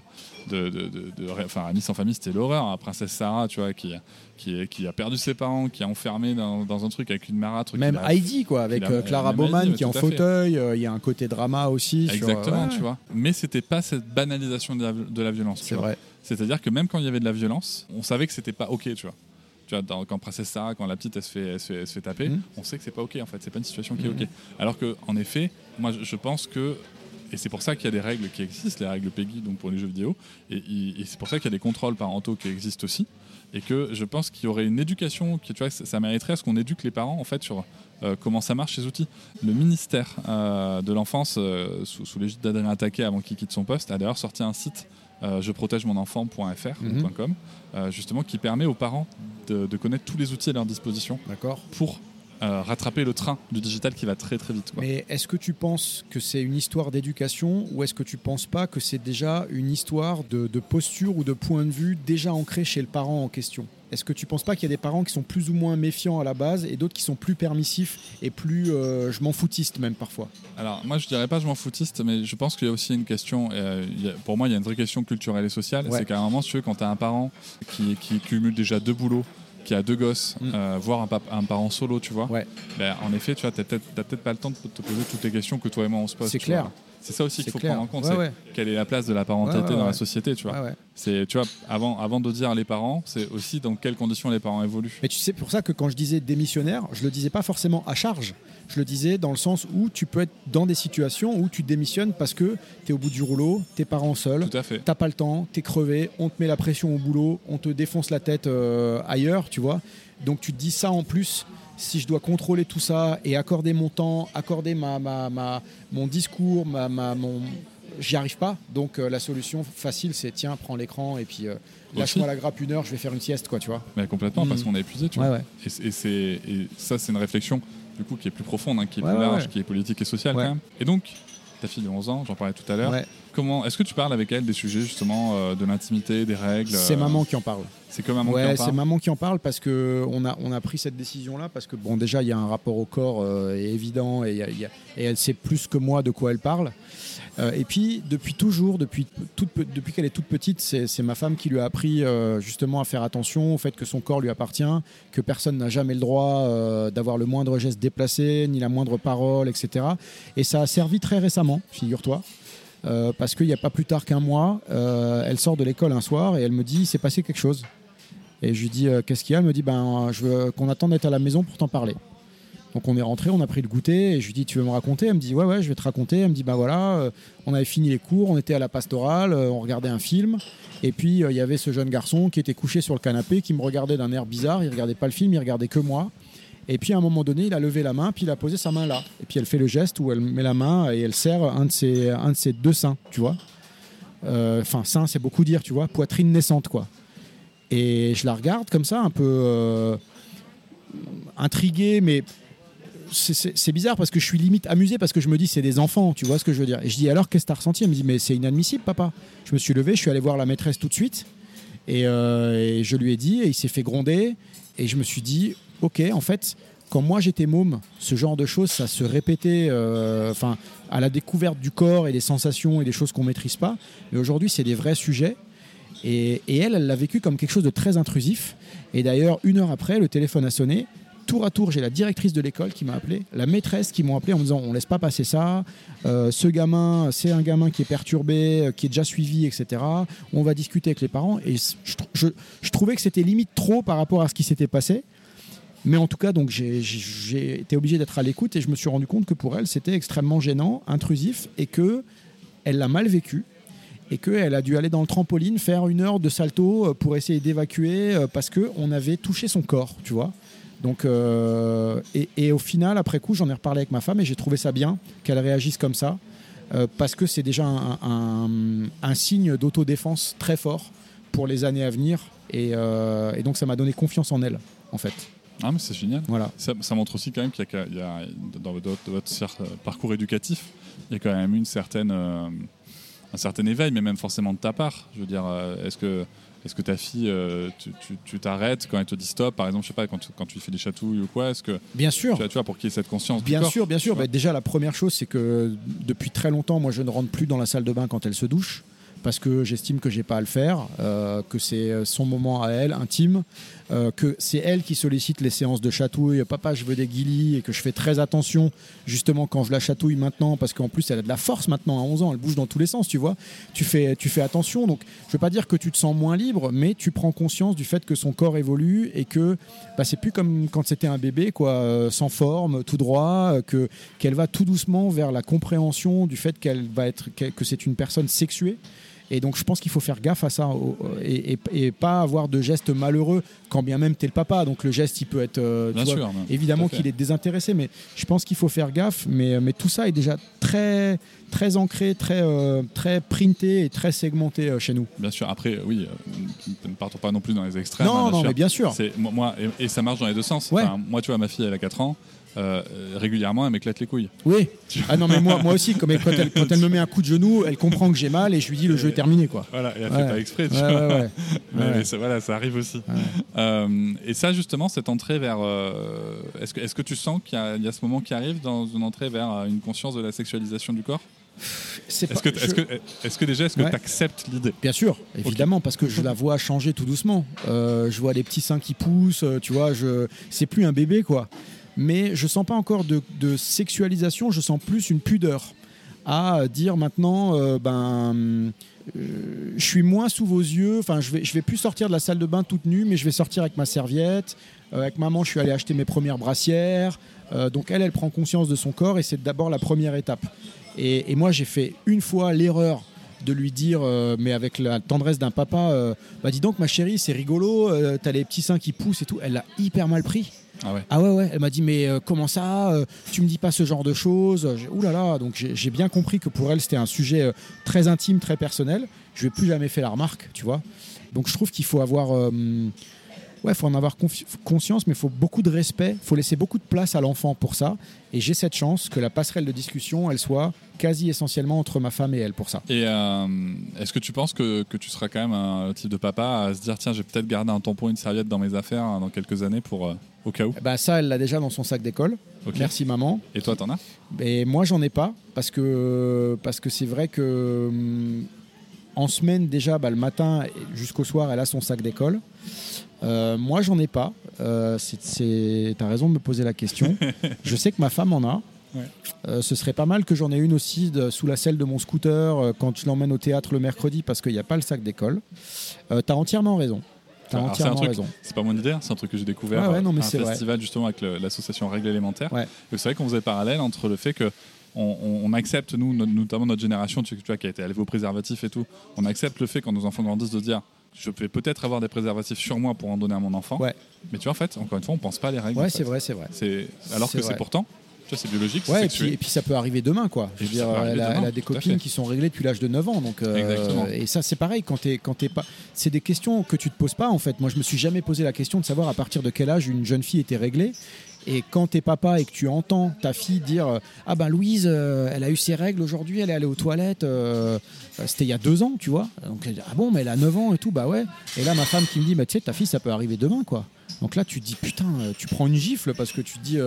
de, de, de- enfin, sans famille, c'était l'horreur. hein. Princesse Sarah, tu vois, qui, qui, qui a perdu ses parents, qui est enfermée dans, dans un truc avec une marâtre. Même Heidi quoi, avec a- euh, Clara Heidi, Bowman qui est en fauteuil. euh, Il y a un côté drama aussi. sur- Exactement, ouais, tu vois. Mais c'était pas cette banalisation de la, de la violence. C'est vrai. C'est-à-dire que même quand il y avait de la violence, on savait que c'était pas ok, tu vois. Tu vois, dans- quand Princesse Sarah, quand la petite elle se fait, elle se fait, elle se fait taper, Mhm. on sait que c'est pas ok en fait. C'est pas une situation qui est Mhm. ok. Alors que, en effet, moi je pense que et c'est pour ça qu'il y a des règles qui existent, les règles PEGI donc pour les jeux vidéo, et, et c'est pour ça qu'il y a des contrôles parentaux qui existent aussi, et que je pense qu'il y aurait une éducation qui, tu vois, ça, mériterait à ce qu'on éduque les parents en fait sur euh, comment ça marche ces outils. Le ministère euh, de l'enfance, euh, sous, sous l'égide d'Adrien Attaquet avant qu'il quitte son poste, a d'ailleurs sorti un site je protège mon enfant.fr justement qui permet aux parents de, de connaître tous les outils à leur disposition D'accord. pour euh, rattraper le train du digital qui va très très vite. quoi. Mais est-ce que tu penses que c'est une histoire d'éducation ou est-ce que tu penses pas que c'est déjà une histoire de, de posture ou de point de vue déjà ancré chez le parent en question? Est-ce que tu penses pas qu'il y a des parents qui sont plus ou moins méfiants à la base et d'autres qui sont plus permissifs et plus euh, je m'en foutiste même parfois? Alors moi je dirais pas je m'en foutiste, mais je pense qu'il y a aussi une question, euh, il y a- pour moi il y a une vraie question culturelle et sociale, Ouais. c'est qu'à un moment si tu veux, quand tu as un parent qui, qui cumule déjà deux boulots, qui a deux gosses, Mm. euh, voire un, parent solo, tu vois, Ouais. ben, en effet tu vois, t'as peut-être pas le temps de te poser toutes les questions que toi et moi on se pose. C'est clair. vois. C'est ça aussi qu'il faut clair. prendre en compte, Ouais, c'est ouais. quelle est la place de la parentalité Ouais, dans la société, tu vois. C'est, tu vois, avant, avant de dire les parents, c'est aussi dans quelles conditions les parents évoluent. Mais tu sais, pour ça que quand je disais démissionnaire, je le disais pas forcément à charge. Je le disais dans le sens où tu peux être dans des situations où tu démissionnes parce que tu es au bout du rouleau, tes parents seuls, t'as pas le temps, t'es crevé, on te met la pression au boulot, on te défonce la tête euh, ailleurs, tu vois. Donc tu te dis ça en plus, si je dois contrôler tout ça et accorder mon temps, accorder ma, ma, ma- mon discours, ma, ma- mon... j'y arrive pas. Donc euh, la solution facile, c'est tiens, prends l'écran et puis euh, lâche-moi la grappe une heure, je vais faire une sieste, quoi, tu vois. Mais complètement, Mm. parce qu'on est épuisé, tu Ouais, vois. ouais. Et, c'est- et c'est, et ça, c'est une réflexion du coup qui est plus profonde, hein, qui est Ouais, plus ouais, large, ouais. qui est politique et sociale Ouais. quand même. Et donc, ta fille de 11 ans, j'en parlais tout à l'heure. Comment est-ce que tu parles avec elle des sujets justement euh, de l'intimité, des règles C'est euh, maman qui en parle. C'est comme maman qui en c'est parle. maman qui en parle parce que on a, on a pris cette décision-là parce que bon, déjà il y a un rapport au corps euh, évident et, il y a- il y a- et elle sait plus que moi de quoi elle parle. Euh, et puis depuis toujours, depuis, toute depuis qu'elle est toute petite, c'est c'est ma femme qui lui a appris justement à faire attention au fait que son corps lui appartient, que personne n'a jamais le droit d'avoir le moindre geste déplacé, ni la moindre parole, etc. Et ça a servi très récemment, figure-toi. Euh, parce qu'il n'y a pas plus tard qu'un mois, euh, elle sort de l'école un soir et elle me dit il s'est passé quelque chose. Et je lui dis euh, qu'est-ce qu'il y a? Elle me dit ben je veux qu'on attende d'être à la maison pour t'en parler. Donc on est rentré, on a pris le goûter et je lui dis tu veux me raconter? Elle me dit ouais ouais je vais te raconter. Elle me dit ben voilà on avait fini les cours, on était à la pastorale, on regardait un film et puis il y avait ce jeune garçon qui était couché sur le canapé qui me regardait d'un air bizarre. Il regardait pas le film, il regardait que moi. Et puis à un moment donné, il a levé la main, puis il a posé sa main là. Et puis elle fait le geste où elle met la main et elle serre un de ses, un de ses deux seins, tu vois. Euh, Enfin, sein, c'est beaucoup dire, tu vois. Poitrine naissante, quoi. Et je la regarde comme ça, un peu euh, intrigué, mais c'est- bizarre parce que je suis limite amusé parce que je me dis c'est des enfants, tu vois ce que je veux dire. Et je dis alors qu'est-ce que t'as ressenti? Elle me dit mais c'est inadmissible, papa. Je me suis levé, je suis allé voir la maîtresse tout de suite et, euh, et je lui ai dit et il s'est fait gronder et je me suis dit ok en fait quand moi j'étais môme, ce genre de choses, ça se répétait, euh, à la découverte du corps et des sensations et des choses qu'on maîtrise pas. Mais aujourd'hui, c'est des vrais sujets. Et, elle, elle l'a vécu comme quelque chose de très intrusif. Et d'ailleurs, une heure après, le téléphone a sonné. Tour à tour, j'ai la directrice de l'école qui m'a appelé, la maîtresse qui m'ont appelé en me disant on laisse pas passer ça. Euh, ce gamin, c'est un gamin qui est perturbé, euh, qui est déjà suivi, etc. On va discuter avec les parents. Et je trouvais que c'était limite trop par rapport à ce qui s'était passé. Mais en tout cas, donc j'ai- été obligé d'être à l'écoute et je me suis rendu compte que pour elle, c'était extrêmement gênant, intrusif et que elle l'a mal vécu et qu'elle a dû aller dans le trampoline faire une heure de salto euh, pour essayer d'évacuer euh, parce que on avait touché son corps, tu vois. Donc, euh, et, au final, après coup, j'en ai reparlé avec ma femme et j'ai trouvé ça bien qu'elle réagisse comme ça parce que c'est déjà un, signe d'autodéfense très fort pour les années à venir et, et donc ça m'a donné confiance en elle, en fait. Ah, mais c'est génial. Voilà. Ça, ça montre aussi quand même qu'il y a, il y a- dans votre, parcours éducatif, il y a quand même une certaine, euh, un certain éveil, mais même forcément de ta part. Je veux dire, euh, est-ce que, est-ce que ta fille, euh, tu- t'arrêtes quand elle te dit stop, par exemple, je sais pas, quand tu, quand tu lui fais des chatouilles ou quoi, est-ce que Bien sûr. tu tu vois, pour qu'il y ait cette conscience du Bien corps, sûr, bien sûr. Bah, déjà, la première chose, c'est que depuis très longtemps, moi, je ne rentre plus dans la salle de bain quand elle se douche. Parce que j'estime que j'ai pas à le faire, euh, que c'est son moment à elle, intime, euh, que c'est elle qui sollicite les séances de chatouille. Papa, je veux des guilis et que je fais très attention justement quand je la chatouille maintenant, parce qu'en plus elle a de la force maintenant à 11 ans, elle bouge dans tous les sens, tu vois. Tu fais, tu fais attention. Donc, je veux pas dire que tu te sens moins libre, mais tu prends conscience du fait que son corps évolue et que bah, c'est plus comme quand c'était un bébé, quoi, euh, sans forme, tout droit, que qu'elle va tout doucement vers la compréhension du fait qu'elle va être, que c'est une personne sexuée. Et donc, je pense qu'il faut faire gaffe à ça et, et- et pas avoir de gestes malheureux, quand bien même tu es le papa. Donc, le geste, il peut être. euh, tu Bien vois, sûr, évidemment qu'il est désintéressé, mais je pense qu'il faut faire gaffe. Mais, mais tout ça est déjà très, très ancré, très, euh, très printé et très segmenté euh, chez nous. Bien sûr. Après, oui, euh, ne partons pas non plus dans les extrêmes. non, hein, non, sûr. mais bien sûr. Moi, moi- et, et ça marche dans les deux sens. Ouais. Enfin, moi, tu vois, ma fille, elle a 4 ans. Euh, régulièrement, elle m'éclate les couilles. Oui. Ah non, mais moi, moi aussi, comme elle- quand, elle, quand elle me met un coup de genou, elle comprend que j'ai mal et je lui dis le jeu est terminé, quoi. Voilà, et elle Ouais. fait pas exprès. Tu Ouais, vois. ouais, ouais. *laughs* Mais, ça, voilà, ça arrive aussi. Euh, et ça, justement, cette entrée vers. euh, est-ce, que, est-ce que tu sens qu'il y a, il y a ce moment qui arrive dans une entrée vers une conscience de la sexualisation du corps? Est-ce pas- que, est-ce, je- que, que déjà, est-ce que Ouais. tu acceptes l'idée? Bien sûr, évidemment, parce que je la vois changer tout doucement. Euh, je vois les petits seins qui poussent, tu vois, je... c'est plus un bébé, quoi. Mais je sens pas encore de, sexualisation, je sens plus une pudeur à dire maintenant, euh, ben, euh, je suis moins sous vos yeux, enfin, je vais, je vais plus sortir de la salle de bain toute nue, mais je vais sortir avec ma serviette. Euh, avec maman, je suis allé acheter mes premières brassières. Donc elle, elle prend conscience de son corps et c'est d'abord la première étape. Et, moi, j'ai fait une fois l'erreur de lui dire, mais avec la tendresse d'un papa, bah dis donc ma chérie, c'est rigolo, t'as les petits seins qui poussent et tout. Elle l'a hyper mal pris. Ah ouais Ah ouais, ouais. Elle m'a dit, mais euh, comment ça euh, Tu me dis pas ce genre de choses Ouh là là. Donc j'ai bien compris que pour elle, c'était un sujet euh, très intime, très personnel. Je ai plus jamais fait la remarque, tu vois. Donc je trouve qu'il faut avoir. Ouais, faut en avoir conscience, mais il faut beaucoup de respect, faut laisser beaucoup de place à l'enfant pour ça. Et j'ai cette chance que la passerelle de discussion, elle soit quasi essentiellement entre ma femme et elle pour ça. Et euh, est-ce que tu penses que, que tu seras quand même un type de papa à se dire tiens, je vais peut-être garder un tampon, une serviette dans mes affaires hein, dans quelques années pour euh, au cas où? Ben, ça, elle l'a déjà dans son sac d'école. Merci maman. Et toi, t'en as? Et moi, j'en ai pas parce que parce que c'est vrai que hum, en semaine déjà, bah, le matin jusqu'au soir, elle a son sac d'école. Euh, moi, j'en ai pas. Euh, c'est- T'as raison de me poser la question. *laughs* Je sais que ma femme en a. Ouais. Euh, ce serait pas mal que j'en ai une aussi de- sous la selle de mon scooter euh, quand je l'emmène au théâtre le mercredi parce qu'il n'y a pas le sac d'école. Euh, T'as entièrement raison. T'as Alors, c'est un entièrement truc- raison. C'est pas mon idée, c'est un truc que j'ai découvert Ouais, ouais, non, mais à un vrai. festival justement avec le- l'association Règles élémentaires. Ouais. Et C'est vrai qu'on faisait le parallèle entre le fait que on, on- on accepte, nous, no- notamment notre génération, tu, tu vois, qui a été élevée au préservatif et tout, on accepte le fait quand nos enfants grandissent de dire je vais peut-être avoir des préservatifs sur moi pour en donner à mon enfant. Ouais. Mais tu vois, en fait, encore une fois, on pense pas à les règles. Ouais, fait. c'est vrai, c'est vrai. C'est alors C'est que c'est pourtant, tu vois, c'est biologique, c'est Ouais, et puis, et puis ça peut arriver demain, quoi. Je veux dire, elle a, demain, elle a des copines qui sont réglées depuis l'âge de 9 ans. Donc, euh, Exactement. Et ça, c'est pareil, quand t'es quand t'es pas. C'est des questions que tu te poses pas, en fait. Moi, je me suis jamais posé la question de savoir à partir de quel âge une jeune fille était réglée. Et quand t'es papa et que tu entends ta fille dire euh, Ah ben Louise, euh, elle a eu ses règles aujourd'hui, elle est allée aux toilettes, euh, c'était il y a deux ans, tu vois. Donc, elle dit, ah bon, mais elle a 9 ans et tout, bah ouais. Et là, ma femme qui me dit Bah tu sais, ta fille, ça peut arriver demain, quoi. Donc là, tu dis Putain, tu prends une gifle parce que tu dis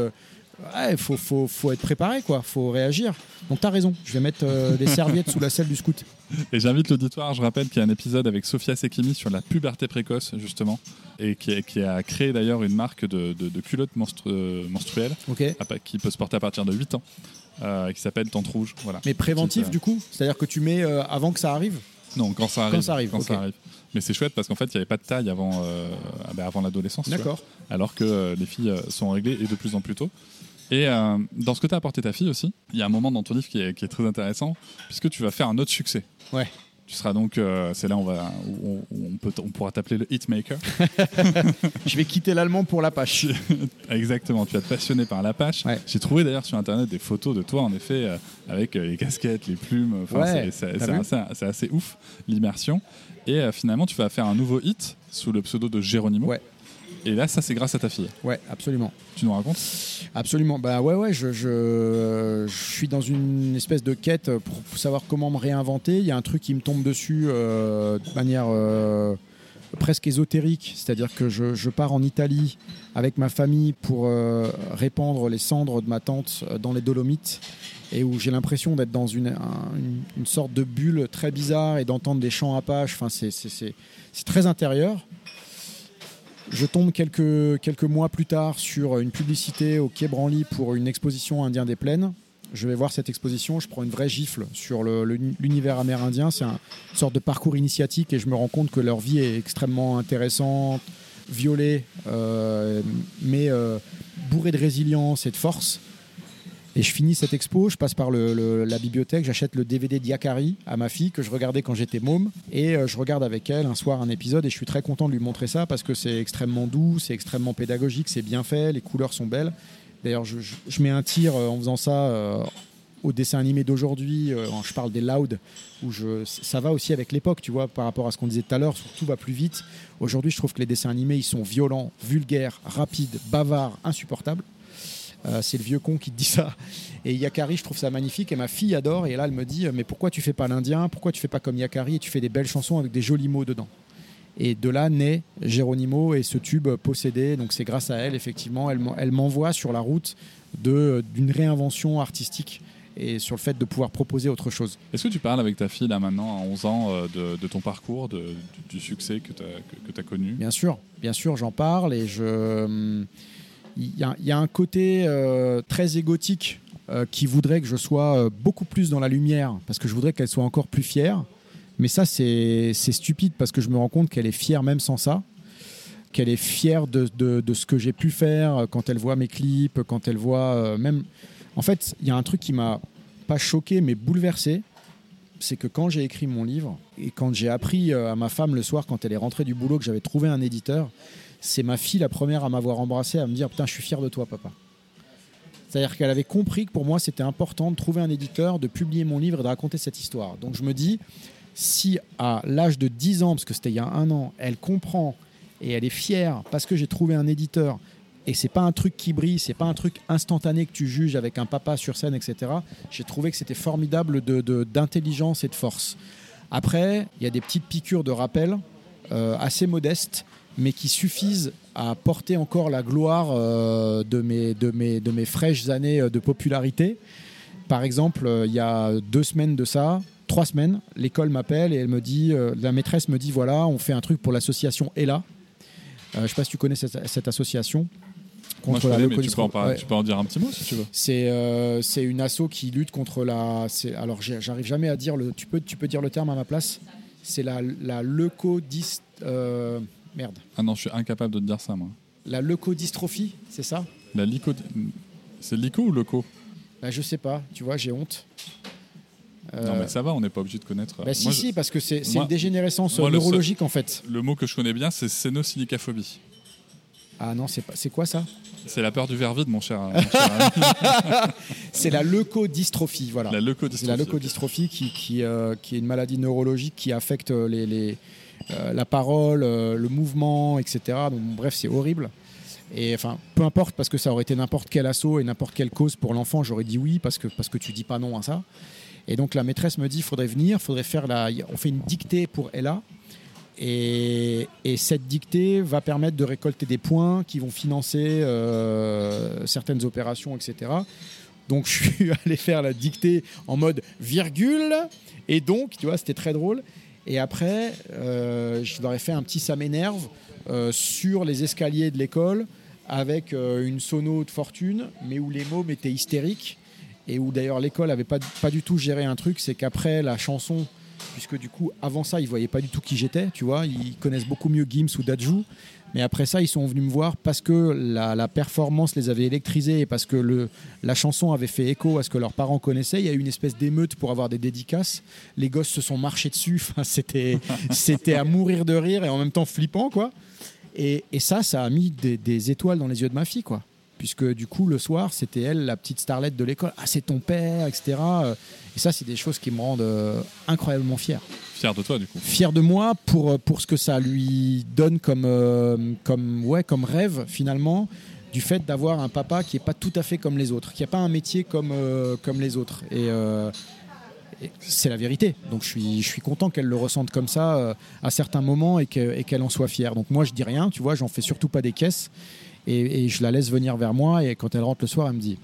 Ouais, faut, faut, faut être préparé, quoi. Faut réagir. Donc t'as raison. Je vais mettre euh, des serviettes sous la selle du scout. Et j'invite l'auditoire, je rappelle qu'il y a un épisode avec Sophia Sekimi sur la puberté précoce, justement, et qui, qui a créé d'ailleurs une marque de, de- de culottes menstru- menstruelles qui peut se porter à partir de 8 ans, euh, qui s'appelle Tente Rouge. Voilà. Mais préventif, euh, du coup? C'est-à-dire que tu mets avant que ça arrive? Non, quand ça arrive. ça arrive, ok. arrive. Mais c'est chouette parce qu'en fait, il n'y avait pas de taille avant, euh, ah ben, avant l'adolescence. tu. D'accord. alors que euh, les filles sont réglées et de plus en plus tôt. Et euh, dans ce que tu as apporté ta fille aussi, il y a un moment dans ton livre qui est, qui est très intéressant, puisque tu vas faire un autre succès. Ouais. Tu seras donc, euh, c'est là on va, où on, où on peut, on pourra t'appeler le hitmaker. *laughs* Je vais quitter l'allemand pour l'Apache. *laughs* Exactement, tu vas te passionner par l'Apache. Ouais. J'ai trouvé d'ailleurs sur internet des photos de toi en effet euh, avec les casquettes, les plumes. Ouais, c'est- assez, ouf l'immersion. Et finalement, tu vas faire un nouveau hit sous le pseudo de Geronimo. Ouais. Et là, ça c'est grâce à ta fille. Ouais, absolument. Tu nous racontes Absolument. Bah ouais, ouais, je, je, je suis dans une espèce de quête pour savoir comment me réinventer. Il y a un truc qui me tombe dessus euh, de manière euh, presque ésotérique, c'est-à-dire que je, je pars en Italie avec ma famille pour euh, répandre les cendres de ma tante dans les Dolomites et où j'ai l'impression d'être dans une, un- une, une sorte de bulle très bizarre et d'entendre des chants apaches. Enfin, c'est- c'est c'est- c'est très intérieur. Je tombe quelques, quelques mois plus tard sur une publicité au Quai Branly pour une exposition Indien des Plaines. Je vais voir cette exposition, je prends une vraie gifle sur l'univers amérindien. C'est un- une sorte de parcours initiatique et je me rends compte que leur vie est extrêmement intéressante, violée, euh, mais euh, bourrée de résilience et de force. Et je finis cette expo, je passe par la bibliothèque, j'achète le DVD d'Yakari à ma fille que je regardais quand j'étais môme. Et euh, je regarde avec elle un soir un épisode et je suis très content de lui montrer ça parce que c'est extrêmement doux, c'est extrêmement pédagogique, c'est bien fait, les couleurs sont belles. D'ailleurs, je mets un tir euh, en faisant ça euh, au dessin animé d'aujourd'hui. euh, je parle des Loud, où je, ça va aussi avec l'époque, tu vois, par rapport à ce qu'on disait tout à l'heure, tout va plus vite. Aujourd'hui, je trouve que les dessins animés, ils sont violents, vulgaires, rapides, bavards, insupportables. Euh, c'est le vieux con qui te dit ça. Et Yakari, je trouve ça magnifique. Et ma fille adore. Et là, elle me dit Mais pourquoi tu fais pas l'Indien? Pourquoi tu fais pas comme Yakari? Et tu fais des belles chansons avec des jolis mots dedans Et de là naît Geronimo et ce tube possédé. Donc c'est grâce à elle, effectivement. Elle m'en- elle m'envoie sur la route d'une réinvention artistique et sur le fait de pouvoir proposer autre chose. Est-ce que tu parles avec ta fille là maintenant à 11 ans euh, de, de ton parcours, de- du, du succès que tu as, que, t'as connu? Bien sûr, bien sûr, j'en parle et je. Il y, a- un côté euh, très égotique euh, qui voudrait que je sois euh, beaucoup plus dans la lumière parce que je voudrais qu'elle soit encore plus fière. Mais ça, c'est stupide parce que je me rends compte qu'elle est fière même sans ça. Qu'elle est fière de, de- ce que j'ai pu faire quand elle voit mes clips, quand elle voit même. En fait, il y a un truc qui m'a pas choqué mais bouleversé. C'est que quand j'ai écrit mon livre et quand j'ai appris à ma femme le soir, quand elle est rentrée du boulot, que j'avais trouvé un éditeur, c'est ma fille la première à m'avoir embrassé, à me dire Putain, je suis fier de toi, papa. C'est-à-dire qu'elle avait compris que pour moi, c'était important de trouver un éditeur, de publier mon livre et de raconter cette histoire. Donc je me dis, si à l'âge de 10 ans, parce que c'était il y a un an, elle comprend et elle est fière parce que j'ai trouvé un éditeur et c'est pas un truc qui brille, c'est pas un truc instantané que tu juges avec un papa sur scène, etc. J'ai trouvé que c'était formidable de- de- d'intelligence et de force. Après, il y a des petites piqûres de rappel euh, assez modestes, mais qui suffisent à porter encore la gloire euh, de, mes, de, mes, de mes fraîches années euh, de popularité. Par exemple, euh, il y a deux semaines de ça, trois semaines, l'école m'appelle et elle me dit, la maîtresse me dit voilà, on fait un truc pour l'association. Euh, je ne sais pas si tu connais cette, cette association. Moi, je la connais, mais tu peux, en leucodystro- parler- Ouais. tu peux en dire un petit mot si tu veux. C'est euh, une asso qui lutte contre la. Alors j'arrive jamais à dire le. Tu peux tu peux dire le terme à ma place. C'est la la leucodys. euh, merde. Ah non, je suis incapable de te dire ça, moi. La leucodystrophie, c'est ça? La lico. C'est lico ou loco bah, Je sais pas. Tu vois, j'ai honte. Euh, Non, mais ça va, on n'est pas obligé de connaître. bah, si Moi, je- si parce que c'est une dégénérescence moi, euh, le seul- neurologique en fait. Le mot que je connais bien, c'est sénosilicaphobie. Ah non, c'est pas. C'est quoi ça? C'est la peur du verre vide, mon cher. *laughs* ami. C'est la leucodystrophie. Voilà. la C'est leucodystrophie. la leucodystrophie qui, qui, euh, qui est une maladie neurologique qui affecte les, les, euh, la parole, euh, le mouvement, etc. Donc, bref, c'est horrible. Et enfin, peu importe, parce que ça aurait été n'importe quel assaut et n'importe quelle cause pour l'enfant, j'aurais dit oui, parce que, parce que tu dis pas non à ça. Et donc la maîtresse me dit, il faudrait venir, faudrait faire la... On fait une dictée pour Ella. Et, et cette dictée va permettre de récolter des points qui vont financer euh, certaines opérations, etc. Donc *laughs* je suis allé faire la dictée en mode virgule. Et donc, tu vois, c'était très drôle. Et après, euh, je leur ai fait un petit ça m'énerve euh, sur les escaliers de l'école avec euh, une sono de fortune, mais où les mômes étaient hystériques. Et où d'ailleurs l'école avait pas, du tout géré un truc, c'est qu'après la chanson, puisque du coup avant ça ils voyaient pas du tout qui j'étais, tu vois, ils connaissent beaucoup mieux Gims ou Dajou, mais après ça ils sont venus me voir parce que la, performance les avait électrisés et parce que le, la chanson avait fait écho à ce que leurs parents connaissaient. Il y a eu une espèce d'émeute pour avoir des dédicaces. Les gosses se sont marchés dessus. *laughs* Enfin, c'était, c'était à mourir de rire et en même temps flippant, quoi. Et, et ça, ça a mis des, des étoiles dans les yeux de ma fille, quoi. Puisque du coup, le soir, c'était elle, la petite starlette de l'école. Ah, c'est ton père, etc. Et ça, c'est des choses qui me rendent euh, incroyablement fier Fier de toi, du coup. fier de moi pour, pour ce que ça lui donne comme, euh, comme, ouais, comme rêve finalement du fait d'avoir un papa qui n'est pas tout à fait comme les autres, qui n'a pas un métier comme, euh, comme les autres. Et, euh, et c'est la vérité. Donc je suis, je suis content qu'elle le ressente comme ça euh, à certains moments et que- et qu'elle en soit fière. Donc moi je dis rien, tu vois, j'en fais surtout pas des caisses. Et, et je la laisse venir vers moi et quand elle rentre le soir, elle me dit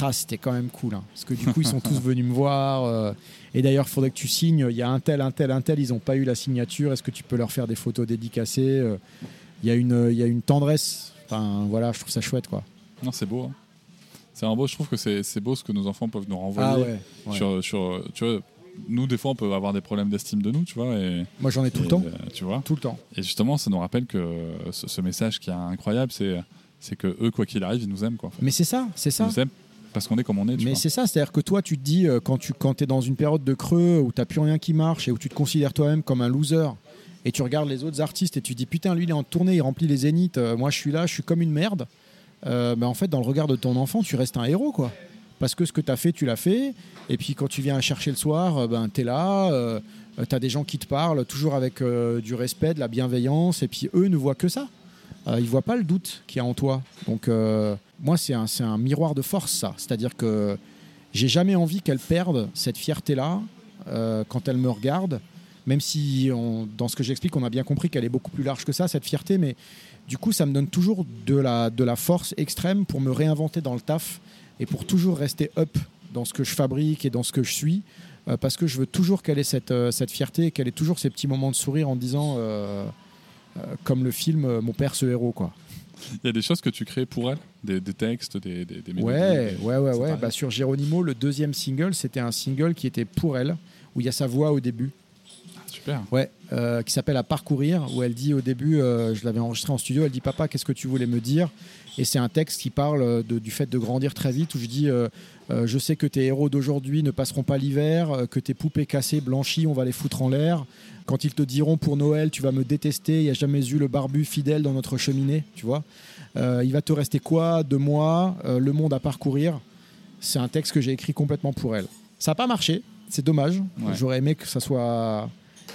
ah, c'était quand même cool. hein. Parce que du coup, ils sont tous *laughs* venus me voir. euh, et d'ailleurs, il faudrait que tu signes. Il y a un tel, un tel, un tel. Ils n'ont pas eu la signature. Est-ce que tu peux leur faire des photos dédicacées euh, Il y, a une- il y a une tendresse. Enfin, voilà, je trouve ça chouette, quoi. Non, c'est beau. hein. C'est un beau. Je trouve que c'est beau ce que nos enfants peuvent nous renvoyer. Ah ouais. ouais. Sur, sur, tu vois, nous, des fois, on peut avoir des problèmes d'estime de nous, tu vois. Et, Moi, j'en ai tout et, le temps. euh, tu vois. Tout le temps. Et justement, ça nous rappelle que ce, ce message qui est incroyable, c'est c'est que eux, quoi qu'il arrive, ils nous aiment, quoi. en fait. Mais c'est ça, c'est Ils ça. nous aiment parce qu'on est comme on est. Tu Mais c'est ça, c'est-à-dire que toi, tu te dis, euh, quand tu quand es dans une période de creux où tu n'as plus rien qui marche et où tu te considères toi-même comme un loser, et tu regardes les autres artistes et tu te dis, putain, lui, il est en tournée, il remplit les zéniths, euh, moi, je suis là, je suis comme une merde. Euh, bah, en fait, dans le regard de ton enfant, tu restes un héros, quoi. Parce que ce que tu as fait, tu l'as fait. Et puis, quand tu viens chercher le soir, euh, ben, tu es là, tu as des gens qui te parlent, toujours avec euh, du respect, de la bienveillance, et puis eux ne voient que ça. Euh, ils voient pas le doute qu'il y a en toi. Donc, euh, moi, c'est un, un miroir de force, ça. C'est-à-dire que j'ai jamais envie qu'elle perde cette fierté-là euh, quand elle me regarde, même si dans ce que j'explique, on a bien compris qu'elle est beaucoup plus large que ça, cette fierté, mais du coup, ça me donne toujours de la, de la force extrême pour me réinventer dans le taf et pour toujours rester up dans ce que je fabrique et dans ce que je suis, euh, parce que je veux toujours qu'elle ait cette, cette fierté, qu'elle ait toujours ces petits moments de sourire en disant, comme le film euh, Mon père, ce héros, quoi. Il y a des choses que tu crées pour elle, des, des textes, des, des, des mélodies. Ouais, ouais, ouais, ouais. Bah, sur Geronimo, le deuxième single, c'était un single qui était pour elle, où il y a sa voix au début. Super. Ouais, euh, qui s'appelle À parcourir, où elle dit au début, euh, je l'avais enregistré en studio, elle dit Papa, qu'est-ce que tu voulais me dire? Et c'est un texte qui parle euh, de- du fait de grandir très vite, où je dis Je sais que tes héros d'aujourd'hui ne passeront pas l'hiver, que tes poupées cassées, blanchies, on va les foutre en l'air. Quand ils te diront pour Noël, tu vas me détester, il n'y a jamais eu le barbu fidèle dans notre cheminée, tu vois. Il va te rester quoi de moi, le monde à parcourir? C'est un texte que j'ai écrit complètement pour elle. Ça n'a pas marché, c'est dommage. Ouais. J'aurais aimé que ça soit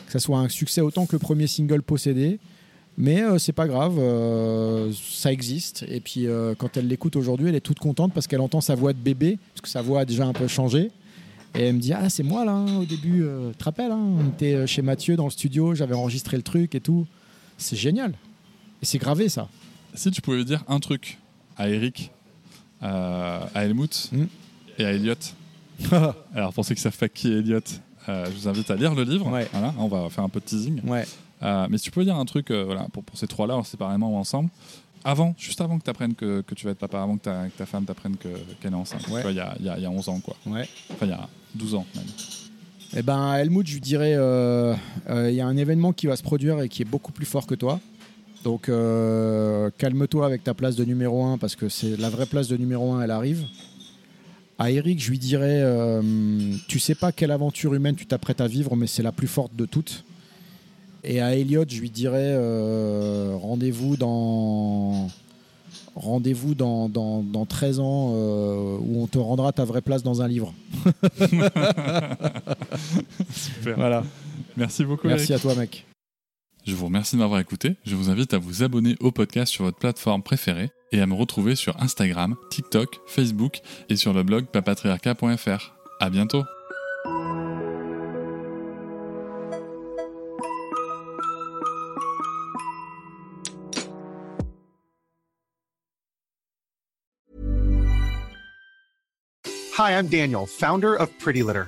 que ça soit un succès autant que le premier single possédé. Mais euh, c'est pas grave, euh, ça existe. Et puis euh, quand elle l'écoute aujourd'hui, elle est toute contente parce qu'elle entend sa voix de bébé, parce que sa voix a déjà un peu changé. Et elle me dit Ah, c'est moi là, hein, au début. euh, tu te rappelles, hein, on était chez Mathieu dans le studio, j'avais enregistré le truc et tout. C'est génial. Et c'est gravé ça. Si tu pouvais dire un truc à Eric, euh, à Helmut Mm. et à Elliot. *laughs* Alors pour ceux qui savent pas qui est Elliot, euh, je vous invite à lire le livre. Ouais. Voilà, on va faire un peu de teasing. ouais. Euh, mais si tu peux dire un truc euh, voilà, pour, pour ces trois-là, séparément ou ensemble, avant, juste avant que tu apprennes que, que tu vas être papa, avant que ta, que ta femme t'apprenne que- qu'elle est enceinte, Ouais. il y, a, y a- il y a 11 ans, quoi. Ouais. Enfin, il y a 12 ans même. Eh ben, Helmut, je lui dirais il y a un événement qui va se produire et qui est beaucoup plus fort que toi. Donc, calme-toi avec ta place de numéro 1 parce que c'est la vraie place de numéro 1, elle arrive. À Eric, je lui dirais euh, tu sais pas quelle aventure humaine tu t'apprêtes à vivre, mais c'est la plus forte de toutes. Et à Elliot, je lui dirais euh, rendez-vous dans. Rendez-vous dans, dans, dans 13 ans euh, où on te rendra ta vraie place dans un livre. Super. *laughs* Voilà. Merci beaucoup, Merci Eric. à toi, mec. Je vous remercie de m'avoir écouté. Je vous invite à vous abonner au podcast sur votre plateforme préférée et à me retrouver sur Instagram, TikTok, Facebook et sur le blog papatriarca.fr. À bientôt. Hi, I'm Daniel, founder of Pretty Litter.